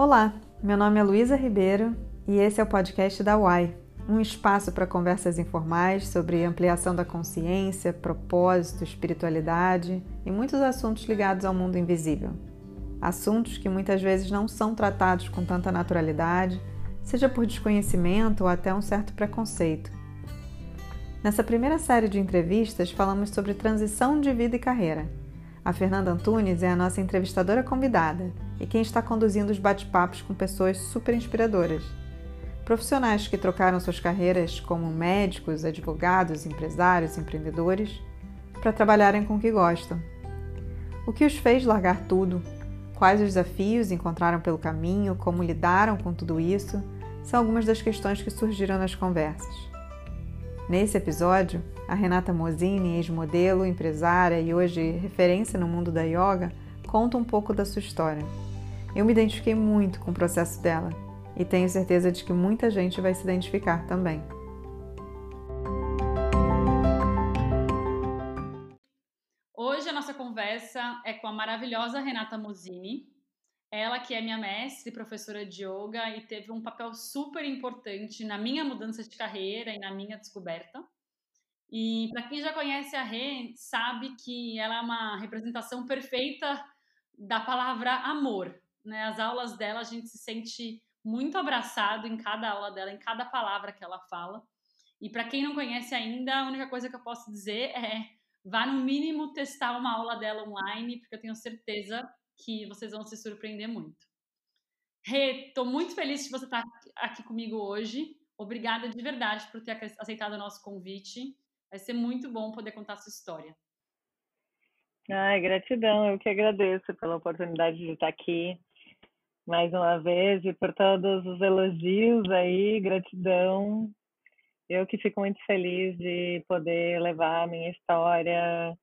Olá, meu nome é Luísa Ribeiro e esse é o podcast da UAI, um espaço para conversas informais sobre ampliação da consciência, propósito, espiritualidade e muitos assuntos ligados ao mundo invisível. Assuntos que muitas vezes não são tratados com tanta naturalidade, seja por desconhecimento ou até um certo preconceito. Nessa primeira série de entrevistas, falamos sobre transição de vida e carreira. A Fernanda Antunes é a nossa entrevistadora convidada e quem está conduzindo os bate-papos com pessoas super inspiradoras. Profissionais que trocaram suas carreiras como médicos, advogados, empresários, empreendedores, para trabalharem com o que gostam. O que os fez largar tudo? Quais os desafios encontraram pelo caminho? Como lidaram com tudo isso? São algumas das questões que surgiram nas conversas. Nesse episódio, a Renata Mosini, ex-modelo, empresária e hoje referência no mundo da yoga, conta um pouco da sua história. Eu me identifiquei muito com o processo dela e tenho certeza de que muita gente vai se identificar também. Hoje a nossa conversa é com a maravilhosa Renata Mosini. Ela que é minha mestre, professora de yoga e teve um papel super importante na minha mudança de carreira e na minha descoberta. E para quem já conhece a Rê, sabe que ela é uma representação perfeita da palavra amor. Né? As aulas dela a gente se sente muito abraçado em cada aula dela, em cada palavra que ela fala. E para quem não conhece ainda, a única coisa que eu posso dizer é vá no mínimo testar uma aula dela online, porque eu tenho certeza que vocês vão se surpreender muito. Rê, estou muito feliz de você estar aqui comigo hoje. Obrigada de verdade por ter aceitado o nosso convite. Vai ser muito bom poder contar a sua história. Ai, gratidão. Eu que agradeço pela oportunidade de estar aqui mais uma vez e por todos os elogios aí, gratidão. Eu que fico muito feliz de poder levar a minha história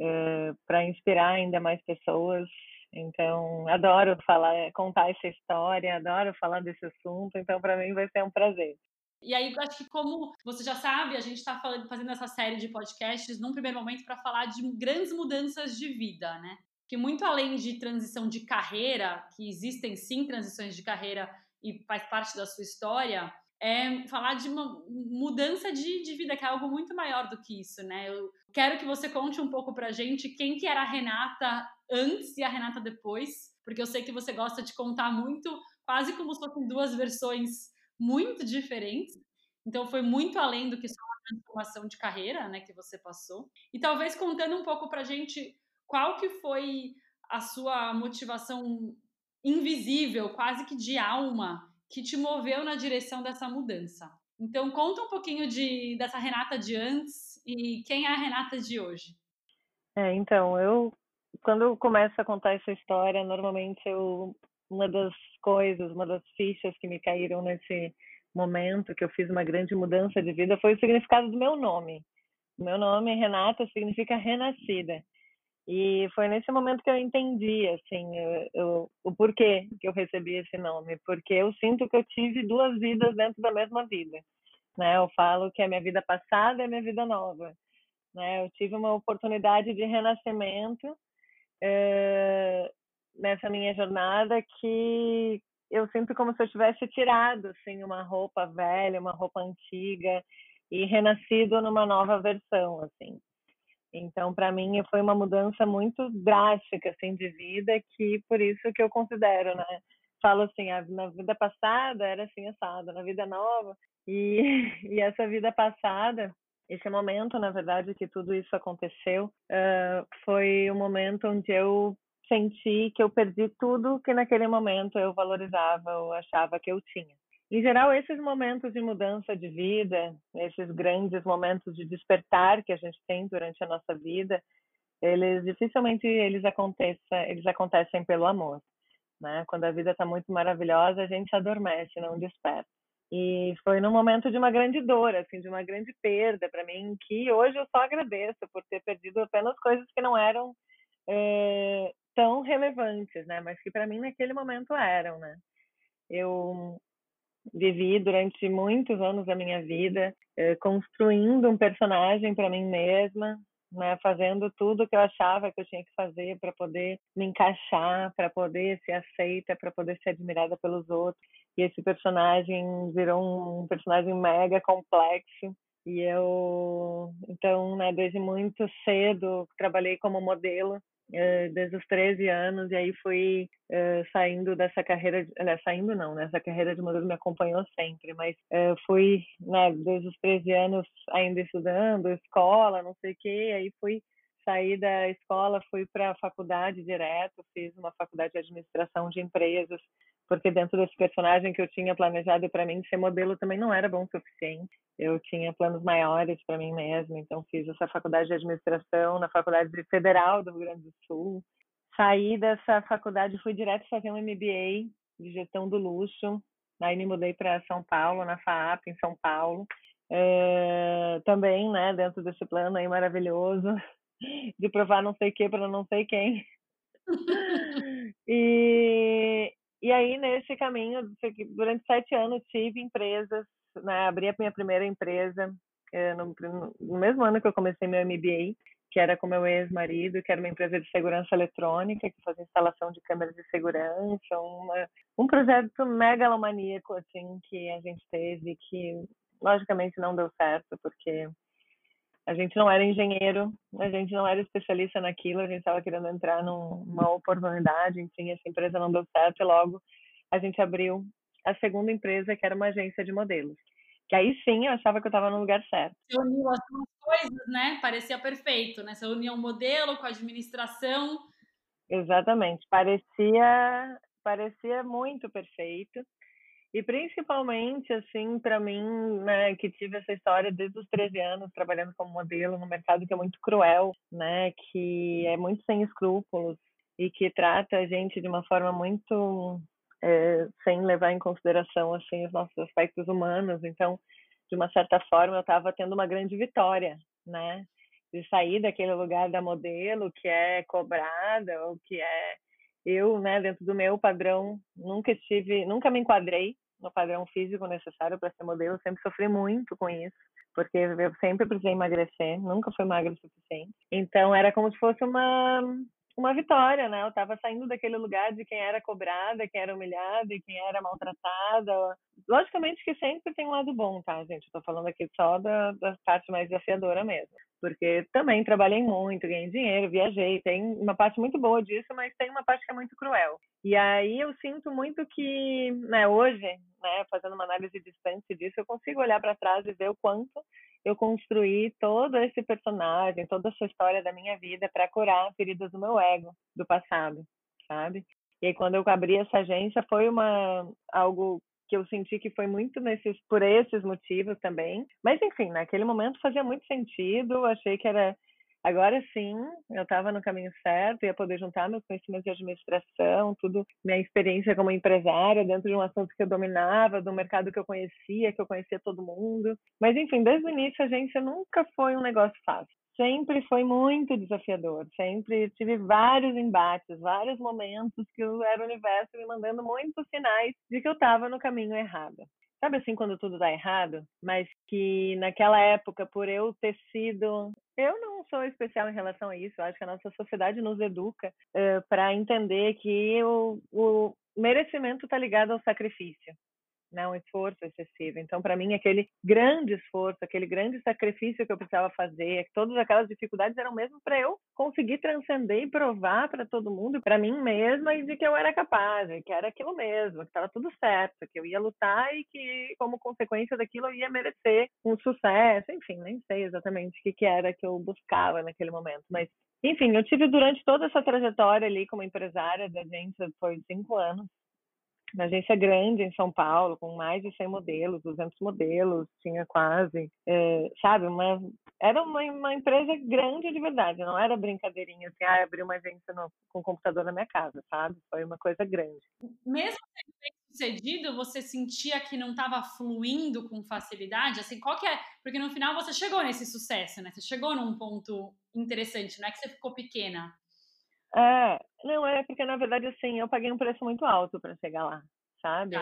uh, eh, para inspirar ainda mais pessoas. Então, adoro falar, contar essa história, adoro falar desse assunto. Então, para mim vai ser um prazer. E aí, acho que como você já sabe, a gente está fazendo essa série de podcasts num primeiro momento para falar de grandes mudanças de vida, né? Que muito além de transição de carreira, que existem sim transições de carreira e faz parte da sua história, é falar de uma mudança de, de vida, que é algo muito maior do que isso, né? Eu quero que você conte um pouco pra gente quem que era a Renata antes e a Renata depois, porque eu sei que você gosta de contar muito, quase como se fossem duas versões muito diferentes. Então foi muito além do que só uma transformação de carreira, né, que você passou. E talvez contando um pouco pra gente qual que foi a sua motivação invisível, quase que de alma, que te moveu na direção dessa mudança? Então, conta um pouquinho de, dessa Renata de antes e quem é a Renata de hoje. É, então, eu, quando eu começo a contar essa história, normalmente eu, uma das coisas, uma das fichas que me caíram nesse momento que eu fiz uma grande mudança de vida foi o significado do meu nome. Meu nome, Renata, significa renascida. E foi nesse momento que eu entendi, assim, eu, eu, o porquê que eu recebi esse nome. Porque eu sinto que eu tive duas vidas dentro da mesma vida. Né? Eu falo que a minha vida passada é a minha vida nova. Né? Eu tive uma oportunidade de renascimento é, nessa minha jornada que eu sinto como se eu tivesse tirado, assim, uma roupa velha, uma roupa antiga e renascido numa nova versão, assim. Então, para mim, foi uma mudança muito drástica, assim, de vida, que por isso que eu considero, né? Falo assim, na vida passada era assim, assado, na vida nova. E, e essa vida passada, esse momento, na verdade, que tudo isso aconteceu, uh, foi o um momento onde eu senti que eu perdi tudo que naquele momento eu valorizava ou achava que eu tinha. Em geral, esses momentos de mudança de vida, esses grandes momentos de despertar que a gente tem durante a nossa vida, eles dificilmente eles acontecem, eles acontecem pelo amor, né? Quando a vida está muito maravilhosa, a gente adormece, não desperta. E foi num momento de uma grande dor, assim, de uma grande perda para mim, que hoje eu só agradeço por ter perdido apenas coisas que não eram é, tão relevantes, né? Mas que para mim naquele momento eram, né? Eu vivi durante muitos anos da minha vida eh, construindo um personagem para mim mesma, né, fazendo tudo que eu achava que eu tinha que fazer para poder me encaixar, para poder ser aceita, para poder ser admirada pelos outros. E esse personagem virou um personagem mega complexo. E eu, então, né, desde muito cedo trabalhei como modelo desde os 13 anos e aí fui uh, saindo dessa carreira, de, saindo não, né, essa carreira de modelo me acompanhou sempre, mas uh, fui, né, desde os 13 anos ainda estudando, escola, não sei o que, aí fui sair da escola, fui para a faculdade direto, fiz uma faculdade de administração de empresas, porque dentro desse personagem que eu tinha planejado para mim ser modelo também não era bom o suficiente. Eu tinha planos maiores para mim mesma, então fiz essa faculdade de administração na Faculdade Federal do Rio Grande do Sul. Saí dessa faculdade, fui direto fazer um MBA de gestão do luxo. Aí me mudei para São Paulo, na FAAP, em São Paulo. É, também, né, dentro desse plano aí maravilhoso de provar não sei o que para não sei quem. e, e aí, nesse caminho, durante sete anos, tive empresas, né? abri a minha primeira empresa eh, no, no, mesmo ano que eu comecei meu MBA, que era com meu ex-marido, que era uma empresa de segurança eletrônica, que fazia instalação de câmeras de segurança, uma, um projeto megalomaníaco, assim, que a gente teve, que logicamente não deu certo, porque a gente não era engenheiro, a gente não era especialista naquilo, a gente estava querendo entrar numa oportunidade, enfim, essa empresa não deu certo e logo a gente abriu a segunda empresa, que era uma agência de modelos. Que aí sim eu achava que eu estava no lugar certo. Você uniu as duas coisas, né? Parecia perfeito, né? Você uniu o modelo com a administração. Exatamente. Parecia, parecia muito perfeito. E principalmente, assim, para mim, né, que tive essa história desde os 13 anos trabalhando como modelo no mercado que é muito cruel, né, que é muito sem escrúpulos e que trata a gente de uma forma muito é, sem levar em consideração assim os nossos aspectos humanos. Então, de uma certa forma, eu estava tendo uma grande vitória, né, de sair daquele lugar da modelo que é cobrada ou que é eu, né, dentro do meu padrão, nunca estive, nunca me enquadrei no padrão físico necessário para ser modelo, sempre sofri muito com isso, porque eu sempre precisei emagrecer, nunca fui magra o suficiente. Então era como se fosse uma uma vitória, né? Eu estava saindo daquele lugar de quem era cobrada, quem era humilhada e quem era maltratada. Logicamente que sempre tem um lado bom, tá, gente? Estou falando aqui só da, da parte mais desafiadora mesmo porque também trabalhei muito, ganhei dinheiro, viajei, tem uma parte muito boa disso, mas tem uma parte que é muito cruel. E aí eu sinto muito que, né, hoje, né, fazendo uma análise distante disso, eu consigo olhar para trás e ver o quanto eu construí todo esse personagem, toda essa história da minha vida para curar feridas do meu ego do passado, sabe? E aí quando eu abri essa agência foi uma algo que eu senti que foi muito nesses por esses motivos também. Mas enfim, naquele momento fazia muito sentido, achei que era agora sim, eu estava no caminho certo, ia poder juntar meus conhecimentos de administração, tudo, minha experiência como empresária dentro de um assunto que eu dominava, do mercado que eu conhecia, que eu conhecia todo mundo. Mas enfim, desde o início a agência nunca foi um negócio fácil sempre foi muito desafiador. Sempre tive vários embates, vários momentos que era o universo me mandando muitos sinais de que eu estava no caminho errado. Sabe assim quando tudo dá errado, mas que naquela época por eu ter sido eu não sou especial em relação a isso. Eu acho que a nossa sociedade nos educa uh, para entender que o, o merecimento está ligado ao sacrifício né, um esforço excessivo. Então, para mim, aquele grande esforço, aquele grande sacrifício que eu precisava fazer, todas aquelas dificuldades eram mesmo para eu conseguir transcender e provar para todo mundo, para mim mesma, e de que eu era capaz, que era aquilo mesmo, que estava tudo certo, que eu ia lutar e que, como consequência daquilo, eu ia merecer um sucesso. Enfim, nem sei exatamente o que, que era que eu buscava naquele momento, mas enfim, eu tive durante toda essa trajetória ali como empresária da agência, foi cinco anos, uma agência grande em São Paulo, com mais de 100 modelos, 200 modelos, tinha quase, é, sabe, uma, era uma, uma, empresa grande de verdade, não era brincadeirinha assim, ah, abri uma agência no, com computador na minha casa, sabe? Foi uma coisa grande. Mesmo bem sucedido, você sentia que não estava fluindo com facilidade? Assim, qual que é? Porque no final você chegou nesse sucesso, né? Você chegou num ponto interessante, não é que você ficou pequena. É, não, é porque na verdade assim, eu paguei um preço muito alto para chegar lá, sabe?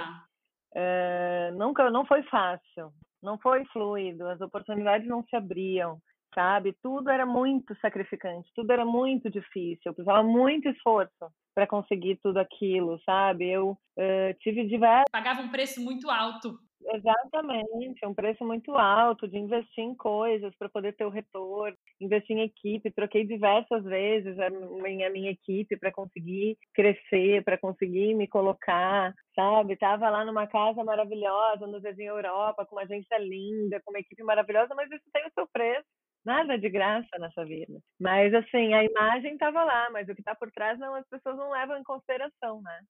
É, nunca, não foi fácil, não foi fluido, as oportunidades não se abriam, sabe? Tudo era muito sacrificante, tudo era muito difícil, eu precisava muito esforço para conseguir tudo aquilo, sabe? Eu uh, tive diversos. Pagava um preço muito alto. Exatamente, um preço muito alto de investir em coisas para poder ter o retorno, investir em equipe, troquei diversas vezes a minha, a minha equipe para conseguir crescer, para conseguir me colocar, sabe? Tava lá numa casa maravilhosa no Jardim Europa, com uma agência linda, com uma equipe maravilhosa, mas isso tem o seu preço. Nada de graça nessa vida. Mas, assim, a imagem estava lá, mas o que está por trás não, as pessoas não levam em consideração, né?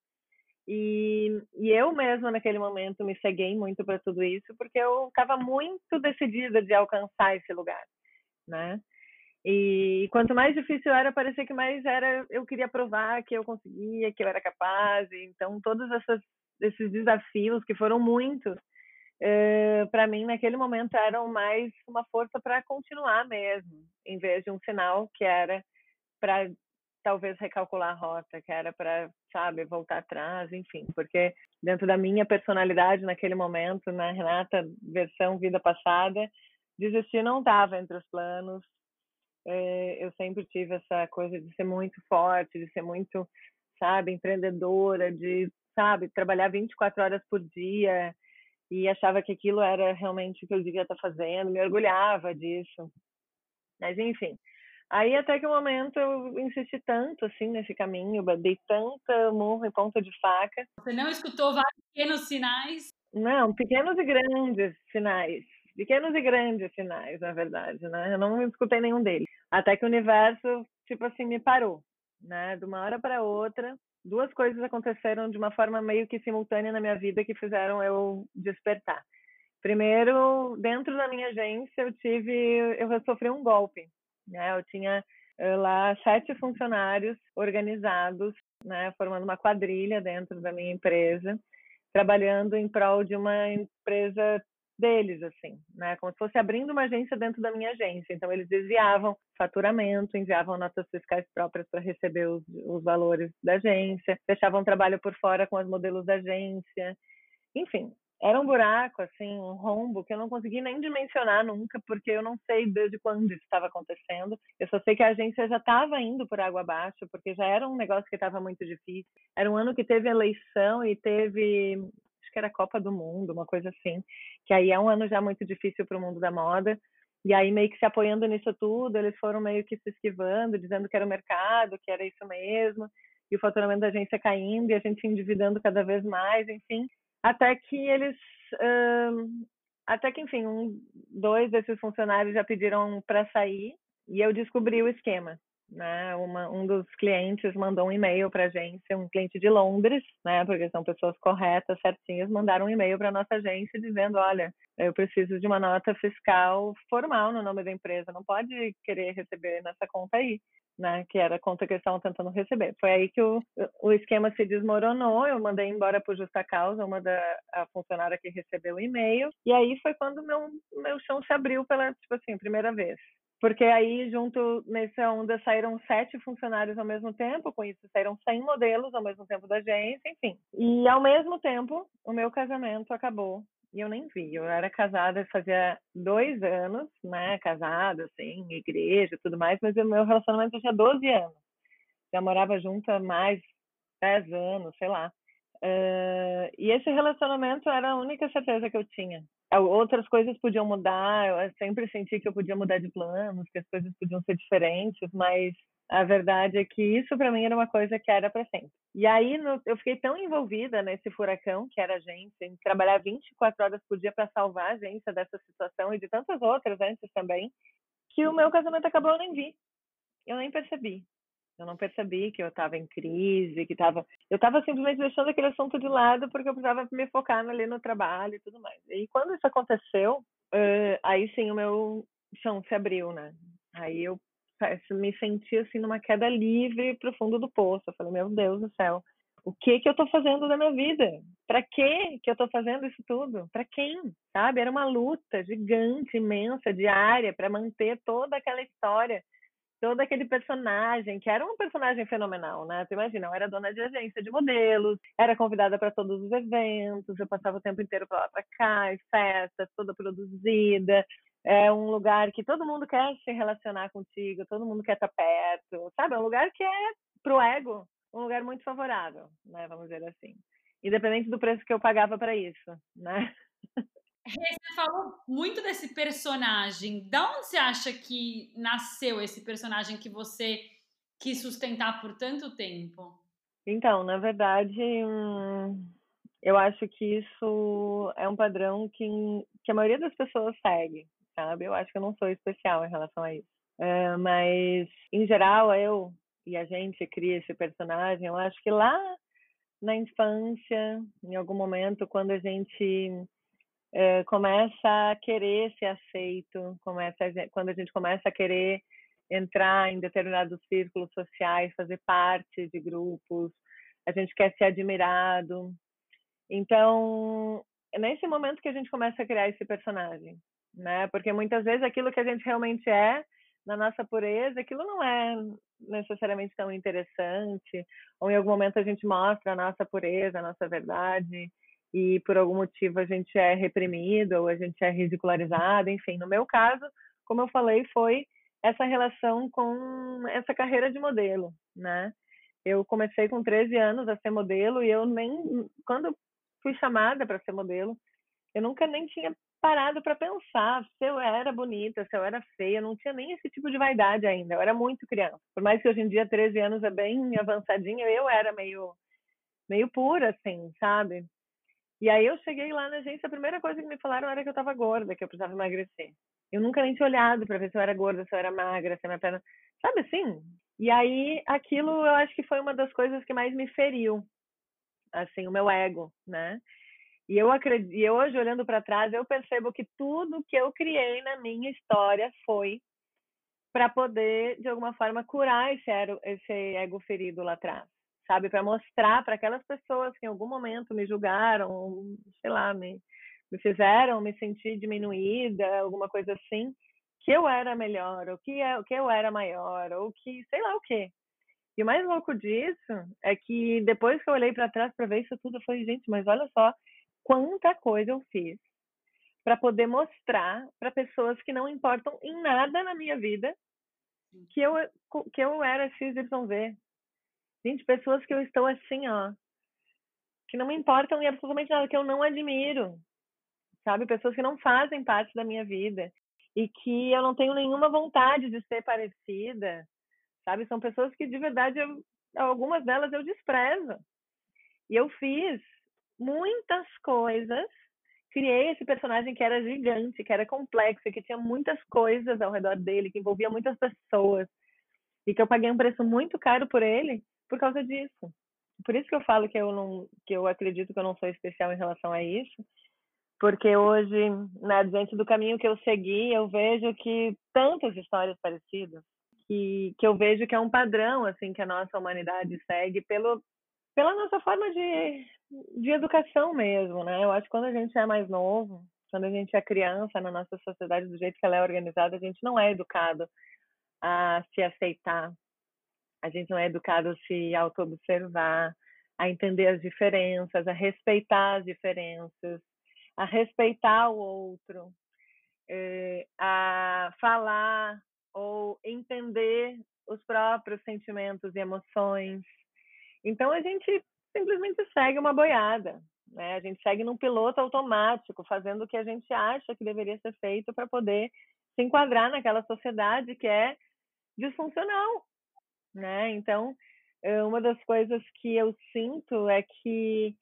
E, e eu mesma, naquele momento, me ceguei muito para tudo isso, porque eu estava muito decidida de alcançar esse lugar, né? E quanto mais difícil era, parecia que mais era eu queria provar que eu conseguia, que eu era capaz. Então, todos essas, esses desafios, que foram muitos, eh, para mim, naquele momento, eram mais uma força para continuar mesmo, em vez de um sinal que era para talvez recalcular a rota, que era para, sabe, voltar atrás, enfim, porque dentro da minha personalidade naquele momento, na Renata versão vida passada, desistir não estava entre os planos. É, eu sempre tive essa coisa de ser muito forte, de ser muito, sabe, empreendedora, de, sabe, trabalhar 24 horas por dia e achava que aquilo era realmente o que eu devia estar fazendo, me orgulhava disso. Mas enfim, Aí até que o um momento eu insisti tanto assim nesse caminho, dei tanta murro em ponta de faca. Você não escutou vários pequenos sinais? Não, pequenos e grandes sinais. Pequenos e grandes sinais, na verdade, né? Eu não escutei nenhum deles. Até que o universo, tipo assim, me parou, né? De uma hora para outra, duas coisas aconteceram de uma forma meio que simultânea na minha vida que fizeram eu despertar. Primeiro, dentro da minha agência, eu tive, eu sofri um golpe né? Eu tinha eh, lá sete funcionários organizados, né, formando uma quadrilha dentro da minha empresa, trabalhando em prol de uma empresa deles, assim, né, como se fosse abrindo uma agência dentro da minha agência. Então eles desviavam faturamento, enviavam notas fiscais próprias para receber os, os valores da agência, deixavam trabalho por fora com os modelos da agência, enfim, era um buraco, assim, um rombo que eu não consegui nem dimensionar nunca, porque eu não sei desde quando isso estava acontecendo. Eu só sei que a agência já estava indo por água abaixo, porque já era um negócio que estava muito difícil. Era um ano que teve eleição e teve, que era Copa do Mundo, uma coisa assim, que aí é um ano já muito difícil para o mundo da moda. E aí, meio que se apoiando nisso tudo, eles foram meio que se esquivando, dizendo que era o mercado, que era isso mesmo, e o faturamento da agência caindo, e a gente se endividando cada vez mais, enfim até que eles uh, até que enfim um, dois desses funcionários já pediram para sair e eu descobri o esquema né Uma, um dos clientes mandou um e-mail para a agência um cliente de Londres né porque são pessoas corretas certinhas mandaram um e-mail para nossa agência dizendo olha eu preciso de uma nota fiscal formal no nome da empresa não pode querer receber nessa conta aí né, que era a conta que eles estavam tentando receber. Foi aí que o, o esquema se desmoronou, eu mandei embora por justa causa uma da a funcionária que recebeu o e-mail, e aí foi quando meu meu chão se abriu pela, tipo assim, primeira vez. Porque aí, junto nessa onda, saíram sete funcionários ao mesmo tempo, com isso saíram 100 modelos ao mesmo tempo da agência, enfim. E ao mesmo tempo, o meu casamento acabou e eu nem vi. Eu era casada fazia dois anos, né? Casada, assim, igreja tudo mais, mas o meu relacionamento tinha 12 anos. Já morava junto há mais 10 anos, sei lá. Uh, e esse relacionamento era a única certeza que eu tinha. Outras coisas podiam mudar, eu sempre senti que eu podia mudar de planos, que as coisas podiam ser diferentes, mas a verdade é que isso para mim era uma coisa que era para sempre. E aí no, eu fiquei tão envolvida nesse furacão que era a agência, em trabalhar 24 horas por dia para salvar a agência dessa situação e de tantas outras antes também, que o meu casamento acabou eu nem vi. Eu nem percebi. Eu não percebi que eu estava em crise, que estava. Eu estava simplesmente deixando aquele assunto de lado porque eu precisava me focar ali no trabalho e tudo mais. E quando isso aconteceu, uh, aí sim o meu chão se abriu, né? Aí eu me senti assim numa queda livre pro fundo do poço. Eu falei, meu Deus do céu, o que que eu tô fazendo da minha vida? Para que que eu tô fazendo isso tudo? Para quem? Sabe? Era uma luta gigante, imensa, diária para manter toda aquela história, todo aquele personagem, que era um personagem fenomenal, né? Tu imagina, eu era dona de agência de modelos, era convidada para todos os eventos, eu passava o tempo inteiro para lá para cá, festas, toda produzida, é um lugar que todo mundo quer se relacionar contigo, todo mundo quer estar perto, sabe? É um lugar que é pro ego um lugar muito favorável, né? Vamos dizer assim. Independente do preço que eu pagava para isso, né? Você falou muito desse personagem. Da onde você acha que nasceu esse personagem que você quis sustentar por tanto tempo? Então, na verdade, hum, eu acho que isso é um padrão que, que a maioria das pessoas segue, sabe? Eu acho que eu não sou especial em relação a isso. É, mas, em geral, eu e a gente cria esse personagem, eu acho que lá na infância, em algum momento, quando a gente é, começa a querer ser aceito, começa a, quando a gente começa a querer entrar em determinados círculos sociais, fazer parte de grupos, a gente quer ser admirado. Então, é nesse momento que a gente começa a criar esse personagem, né? Porque muitas vezes aquilo que a gente realmente é, na nossa pureza, aquilo não é necessariamente tão interessante, ou em algum momento a gente mostra a nossa pureza, a nossa verdade, e por algum motivo a gente é reprimido ou a gente é ridicularizado, enfim. No meu caso, como eu falei, foi essa relação com essa carreira de modelo, né? Eu comecei com 13 anos a ser modelo e eu nem quando fui chamada para ser modelo, eu nunca nem tinha parado para pensar se eu era bonita, se eu era feia, eu não tinha nem esse tipo de vaidade ainda, eu era muito criança. Por mais que hoje em dia 13 anos é bem avançadinho, eu era meio meio pura assim, sabe? E aí eu cheguei lá na agência, a primeira coisa que me falaram era que eu estava gorda, que eu precisava emagrecer. Eu nunca nem tinha olhado para ver se eu era gorda, se eu era magra, se a minha perna, sabe assim? E aí aquilo eu acho que foi uma das coisas que mais me feriu, assim, o meu ego, né? E eu acredito, e hoje olhando para trás, eu percebo que tudo que eu criei na minha história foi para poder de alguma forma curar esse ego, esse ego ferido lá atrás, sabe? Para mostrar para aquelas pessoas que em algum momento me julgaram, sei lá, me, me fizeram me sentir diminuída, alguma coisa assim, que eu era melhor, ou que, é, que eu era maior, ou que sei lá o quê. E o mais louco disso é que depois que eu olhei para trás para ver isso tudo, eu falei, gente, mas olha só, quanta coisa eu fiz para poder mostrar para pessoas que não importam em nada na minha vida que eu que eu era XYZ. Gente, pessoas que eu estou assim, ó, que não me importam em absolutamente nada, que eu não admiro. Sabe? Pessoas que não fazem parte da minha vida e que eu não tenho nenhuma vontade de ser parecida. Sabe? São pessoas que de verdade eu, algumas delas eu desprezo. E eu fiz muitas coisas. Criei esse personagem que era gigante, que era complexo, que tinha muitas coisas ao redor dele, que envolvia muitas pessoas. E que eu paguei um preço muito caro por ele por causa disso. Por isso que eu falo que eu não que eu acredito que eu não sou especial em relação a isso, porque hoje, né, diante do caminho que eu segui, eu vejo que tantas histórias parecidas, que, que eu vejo que é um padrão assim que a nossa humanidade segue pelo pela nossa forma de, de educação mesmo, né? Eu acho que quando a gente é mais novo, quando a gente é criança na nossa sociedade, do jeito que ela é organizada, a gente não é educado a se aceitar, a gente não é educado a se auto-observar, a entender as diferenças, a respeitar as diferenças, a respeitar o outro, eh, a falar ou entender os próprios sentimentos e emoções, então a gente simplesmente segue uma boiada, né? A gente segue num piloto automático, fazendo o que a gente acha que deveria ser feito para poder se enquadrar naquela sociedade que é disfuncional, né? Então, eh, uma das coisas que eu sinto é que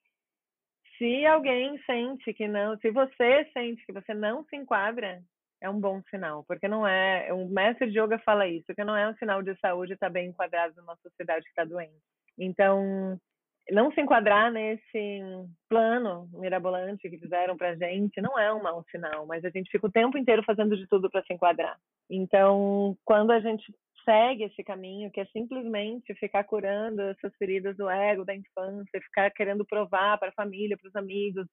se alguém sente que não, se você sente que você não se enquadra, é um bom sinal, porque não é, o mestre de yoga fala isso, que não é um sinal de saúde estar bem enquadrado numa sociedade que está doente. Então, não se enquadrar nesse plano mirabolante que fizeram para gente não é um mau sinal, mas a gente fica o tempo inteiro fazendo de tudo para se enquadrar. Então, quando a gente segue esse caminho, que é simplesmente ficar curando essas feridas do ego, da infância, ficar querendo provar para a família, para os amigos,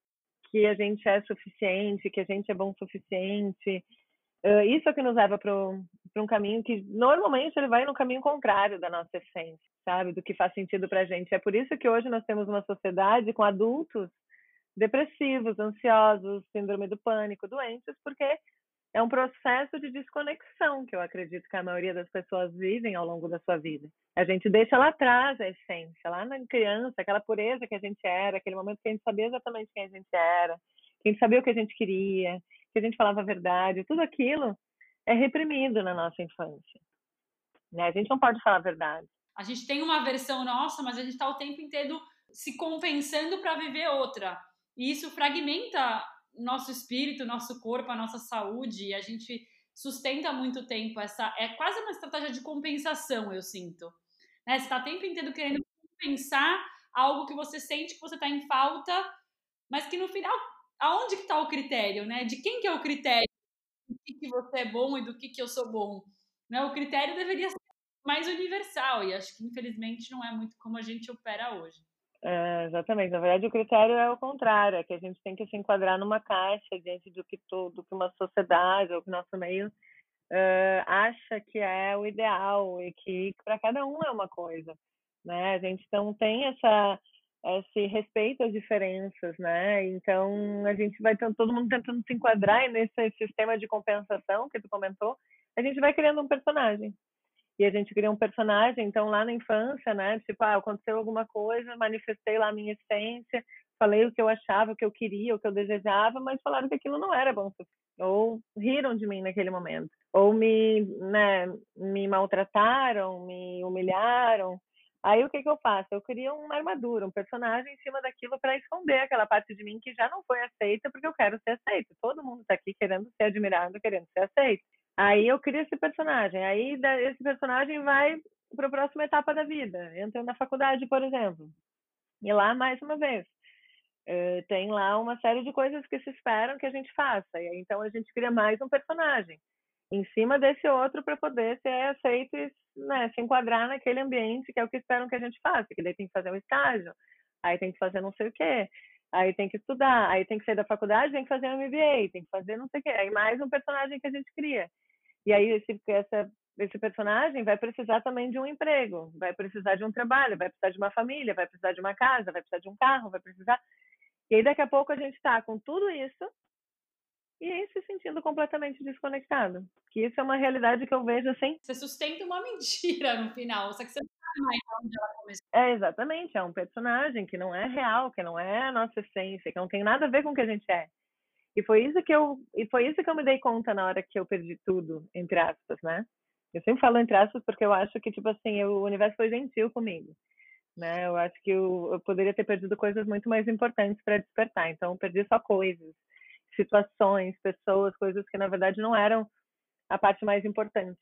que a gente é suficiente, que a gente é bom o suficiente, isso é que nos leva para um caminho que normalmente ele vai no caminho contrário da nossa essência, sabe? Do que faz sentido para a gente. É por isso que hoje nós temos uma sociedade com adultos depressivos, ansiosos, síndrome do pânico, doentes, porque é um processo de desconexão que eu acredito que a maioria das pessoas vivem ao longo da sua vida. A gente deixa lá atrás a essência, lá na criança, aquela pureza que a gente era, aquele momento que a gente sabia exatamente quem a gente era, que a gente sabia o que a gente queria, que a gente falava a verdade, tudo aquilo é reprimido na nossa infância. Né? A gente não pode falar a verdade. A gente tem uma versão nossa, mas a gente está o tempo inteiro se compensando para viver outra. E isso fragmenta nosso espírito, nosso corpo, a nossa saúde. E a gente sustenta muito tempo essa. É quase uma estratégia de compensação, eu sinto. Né? Você está o tempo inteiro querendo compensar algo que você sente que você está em falta, mas que no final, aonde que está o critério, né? De quem que é o critério? Do que, que você é bom e do que, que eu sou bom? Né? O critério deveria ser mais universal e acho que infelizmente não é muito como a gente opera hoje. É, exatamente. Na verdade, o critério é o contrário, é que a gente tem que se enquadrar numa caixa diante do que tudo, que uma sociedade ou que nosso meio uh, acha que é o ideal e que para cada um é uma coisa, né? A gente não tem essa esse respeito às diferenças, né? Então a gente vai todo mundo tentando se enquadrar nesse sistema de compensação que tu comentou. A gente vai criando um personagem e a gente cria um personagem. Então, lá na infância, né? Tipo, ah, aconteceu alguma coisa, manifestei lá a minha essência, falei o que eu achava, o que eu queria, o que eu desejava, mas falaram que aquilo não era bom ou riram de mim naquele momento, ou me, né, me maltrataram, me humilharam. Aí o que que eu faço? Eu crio uma armadura, um personagem em cima daquilo para esconder aquela parte de mim que já não foi aceita, porque eu quero ser aceita. Todo mundo está aqui querendo ser admirado, querendo ser aceito. Aí eu crio esse personagem. Aí esse personagem vai para a próxima etapa da vida. Entra na faculdade, por exemplo. E lá, mais uma vez, eh, tem lá uma série de coisas que se esperam que a gente faça. E então a gente cria mais um personagem em cima desse outro para poder ser aceito e né, se enquadrar naquele ambiente que é o que esperam que a gente faça. Que daí tem que fazer um estágio, aí tem que fazer não sei o quê, aí tem que estudar, aí tem que sair da faculdade, tem que fazer um MBA, tem que fazer não sei o quê. Aí mais um personagem que a gente cria. E aí esse, essa, esse personagem vai precisar também de um emprego, vai precisar de um trabalho, vai precisar de uma família, vai precisar de uma casa, vai precisar de um carro, vai precisar. E aí daqui a pouco a gente está com tudo isso e aí se sentindo completamente desconectado. Que isso é uma realidade que eu vejo assim. Você sustenta uma mentira no final, só que você não sabe mais onde ela começou. É, exatamente. É um personagem que não é real, que não é a nossa essência, que não tem nada a ver com o que a gente é. E foi isso que eu e foi isso que eu me dei conta na hora que eu perdi tudo, entre aspas, né? Eu sempre falo entre aspas porque eu acho que tipo assim, o universo foi gentil comigo, né? Eu acho que eu, eu poderia ter perdido coisas muito mais importantes para despertar. Então, eu perdi só coisas, situações, pessoas, coisas que na verdade não eram a parte mais importante.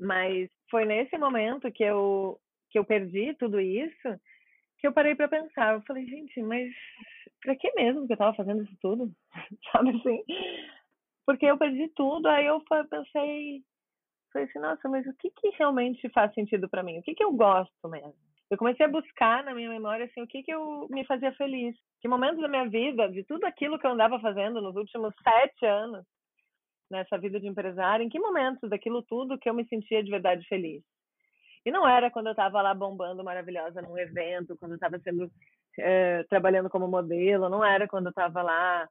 Mas foi nesse momento que eu que eu perdi tudo isso que eu parei para pensar. Eu falei, gente, mas pra que mesmo que eu tava fazendo isso tudo? Sabe assim? Porque eu perdi tudo, aí eu pensei, falei assim, nossa, mas o que que realmente faz sentido para mim? O que que eu gosto mesmo? Eu comecei a buscar na minha memória assim o que que eu me fazia feliz. Que momentos da minha vida, de tudo aquilo que eu andava fazendo nos últimos sete anos nessa vida de empresário, em que momentos daquilo tudo que eu me sentia de verdade feliz? E não era quando eu estava lá bombando maravilhosa num evento, quando eu estava sendo é, trabalhando como modelo, não era quando eu estava lá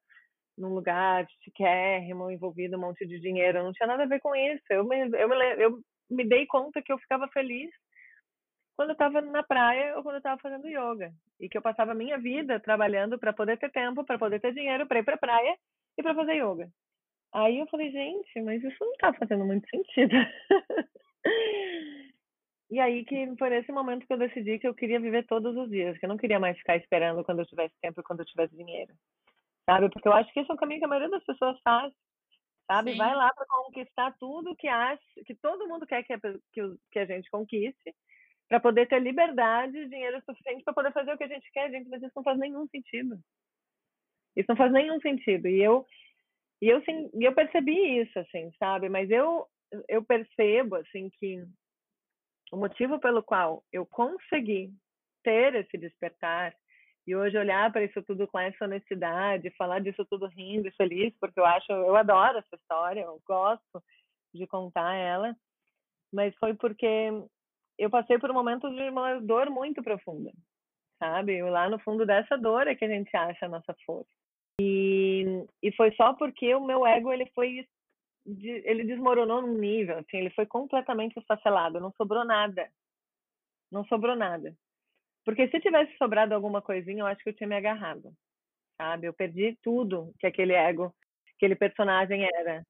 num lugar chiquérrimo, envolvido um monte de dinheiro, não tinha nada a ver com isso. Eu me, eu me, eu me dei conta que eu ficava feliz quando eu estava na praia ou quando eu estava fazendo yoga. E que eu passava a minha vida trabalhando para poder ter tempo, para poder ter dinheiro para ir para a praia e para fazer yoga. Aí eu falei, gente, mas isso não está fazendo muito sentido. E aí que foi nesse momento que eu decidi que eu queria viver todos os dias, que eu não queria mais ficar esperando quando eu tivesse tempo e quando eu tivesse dinheiro. Sabe? Porque eu acho que esse é um caminho que a maioria das pessoas faz. Sabe? Sim. Vai lá para conquistar tudo que acha, que todo mundo quer que a, que, que a gente conquiste, para poder ter liberdade e dinheiro suficiente para poder fazer o que a gente quer, gente, mas isso não faz nenhum sentido. Isso não faz nenhum sentido. E eu e eu sim, eu percebi isso assim, sabe? Mas eu eu percebo assim que o motivo pelo qual eu consegui ter esse despertar e hoje olhar para isso tudo com essa honestidade, falar disso tudo rindo e feliz, porque eu acho, eu adoro essa história, eu gosto de contar ela, mas foi porque eu passei por um momento de uma dor muito profunda, sabe? Lá no fundo dessa dor é que a gente acha a nossa força. E, e foi só porque o meu ego ele foi ele desmoronou num nível, assim, ele foi completamente esfacelado, não sobrou nada. Não sobrou nada. Porque se tivesse sobrado alguma coisinha, eu acho que eu tinha me agarrado, sabe? Eu perdi tudo que aquele ego, aquele personagem era,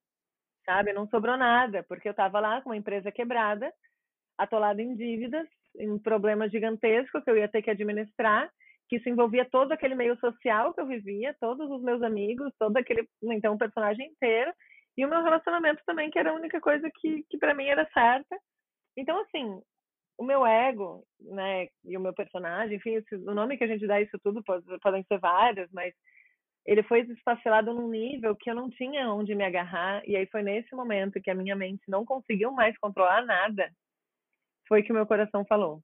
sabe? Não sobrou nada, porque eu estava lá com uma empresa quebrada, atolada em dívidas, em um problema gigantesco que eu ia ter que administrar, que isso envolvia todo aquele meio social que eu vivia, todos os meus amigos, todo aquele, então, o personagem inteiro, e o meu relacionamento também, que era a única coisa que, que para mim era certa. Então, assim, o meu ego, né, e o meu personagem, enfim, o nome que a gente dá isso tudo pode, podem ser vários, mas ele foi desfacelado num nível que eu não tinha onde me agarrar, e aí foi nesse momento que a minha mente não conseguiu mais controlar nada, foi que o meu coração falou.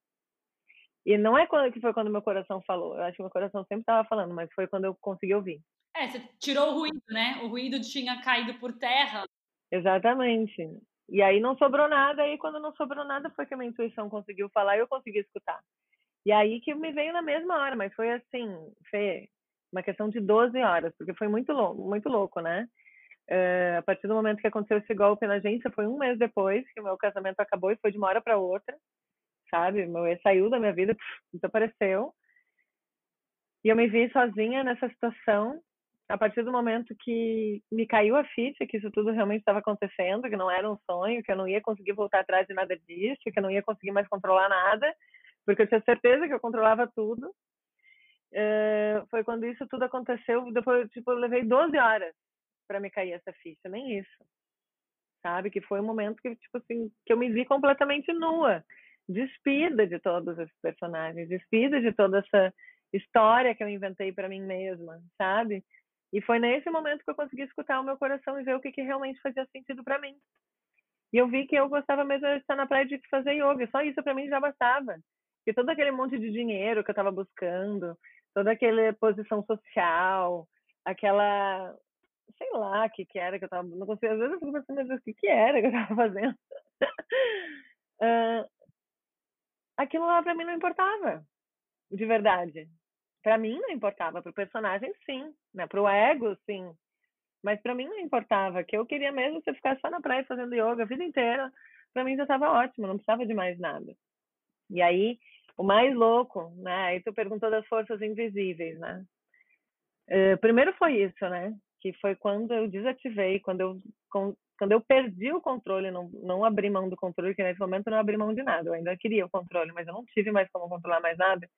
E não é quando que foi quando meu coração falou, eu acho que meu coração sempre estava falando, mas foi quando eu consegui ouvir. É, você tirou o ruído, né? O ruído tinha caído por terra. Exatamente. E aí não sobrou nada, aí quando não sobrou nada foi que a minha intuição conseguiu falar e eu consegui escutar. E aí que me veio na mesma hora, mas foi assim, Fê, uma questão de 12 horas, porque foi muito louco, muito louco, né? Uh, a partir do momento que aconteceu esse golpe na agência, foi um mês depois que o meu casamento acabou e foi de uma hora para outra, sabe? Meu ex saiu da minha vida, desapareceu. E eu me vi sozinha nessa situação a partir do momento que me caiu a ficha que isso tudo realmente estava acontecendo, que não era um sonho, que eu não ia conseguir voltar atrás de nada disso, que eu não ia conseguir mais controlar nada, porque eu tinha certeza que eu controlava tudo. Uh, foi quando isso tudo aconteceu, depois tipo, eu levei 12 horas para me cair essa ficha, nem isso. Sabe? Que foi um momento que, tipo assim, que eu me vi completamente nua, despida de todos esses personagens, despida de toda essa história que eu inventei para mim mesma, sabe? E foi nesse momento que eu consegui escutar o meu coração e ver o que, que realmente fazia sentido para mim. E eu vi que eu gostava mesmo de estar na praia de fazer yoga. Só isso para mim já bastava. Porque todo aquele monte de dinheiro que eu estava buscando, toda aquela posição social, aquela sei lá o que que era que eu estava não consigo às vezes eu fico pensando o que que era que eu estava fazendo uh, aquilo lá para mim não importava de verdade para mim não importava, para o personagem sim, né? Para o ego sim, mas para mim não importava, que eu queria mesmo você ficar só na praia fazendo yoga a vida inteira, para mim já estava ótimo, não precisava de mais nada. E aí, o mais louco, né? Aí tu perguntou das forças invisíveis, né? Uh, primeiro foi isso, né? Que foi quando eu desativei, quando eu quando eu perdi o controle, não, não abri mão do controle, que nesse momento eu não abri mão de nada. Eu ainda queria o controle, mas eu não tive mais como controlar mais nada.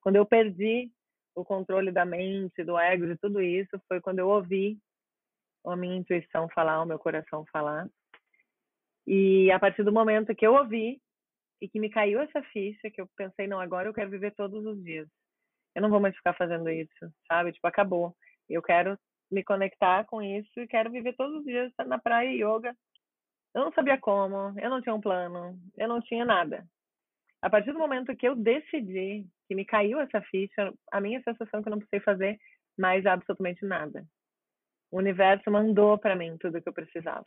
Quando eu perdi o controle da mente, do ego, de tudo isso, foi quando eu ouvi a minha intuição falar, o meu coração falar. E a partir do momento que eu ouvi e que me caiu essa ficha, que eu pensei, não, agora eu quero viver todos os dias. Eu não vou mais ficar fazendo isso, sabe? Tipo, acabou. Eu quero me conectar com isso e quero viver todos os dias na praia yoga. Eu não sabia como, eu não tinha um plano, eu não tinha nada. A partir do momento que eu decidi que me caiu essa ficha, a minha sensação é que eu não precisei fazer mais absolutamente nada. O universo mandou para mim tudo que eu precisava.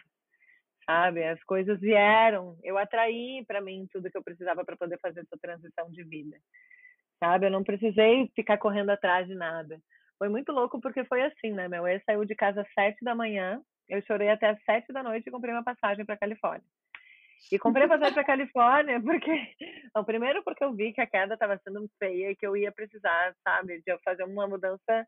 Sabe? As coisas vieram, eu atraí para mim tudo que eu precisava para poder fazer essa transição de vida. Sabe? Eu não precisei ficar correndo atrás de nada. Foi muito louco porque foi assim, né? Meu ex saiu de casa às sete da manhã, eu chorei até às sete da noite e comprei uma passagem para Califórnia. E comprei passagem para Califórnia porque, não, primeiro porque eu vi que a queda estava sendo feia e que eu ia precisar, sabe, de fazer uma mudança.